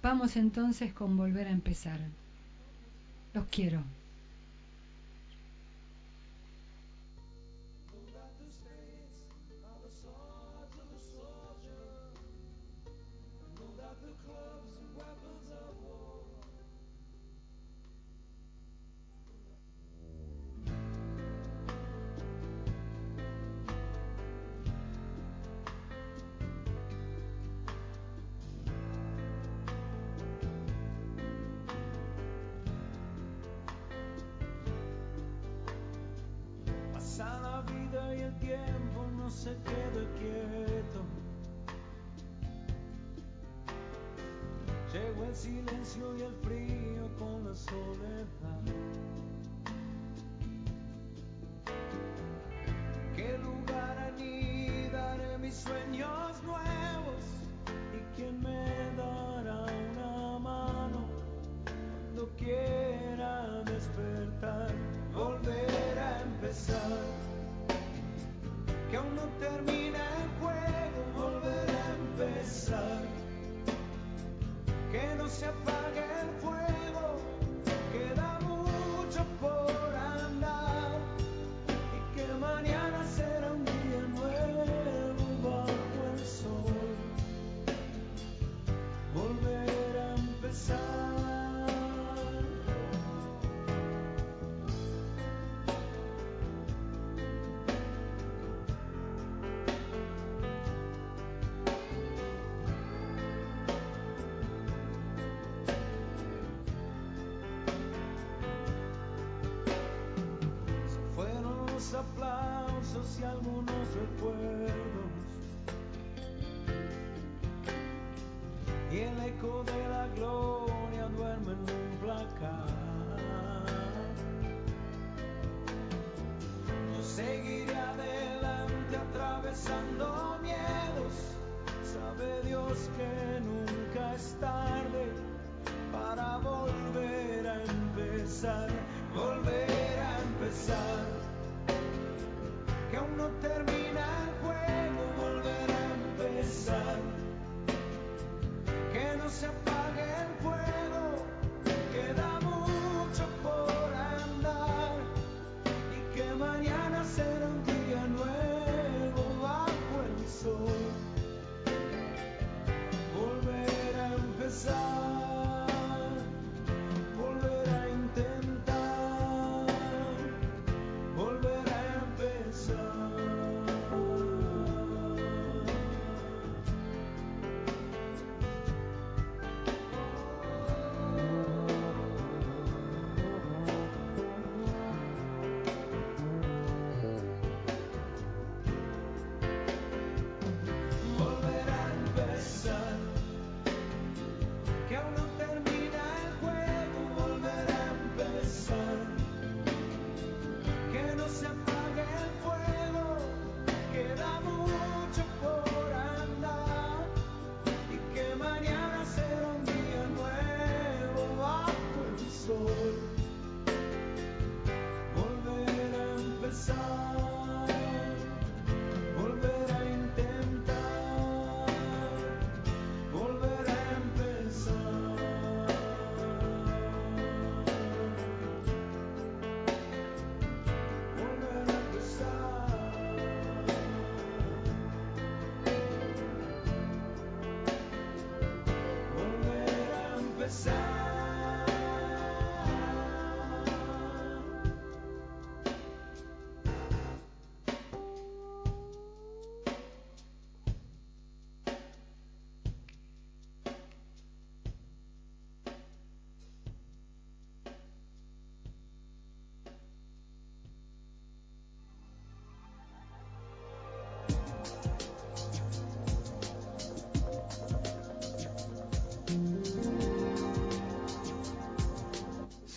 Vamos entonces con volver a empezar. Los quiero. love besos y algunos recuerdos. Y el eco de la gloria duerme en un placar. Yo seguiré.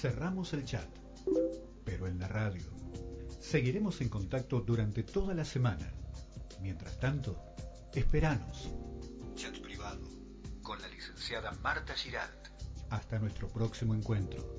Cerramos el chat, pero en la radio. Seguiremos en contacto durante toda la semana. Mientras tanto, esperanos. Chat privado con la licenciada Marta Giralt. Hasta nuestro próximo encuentro.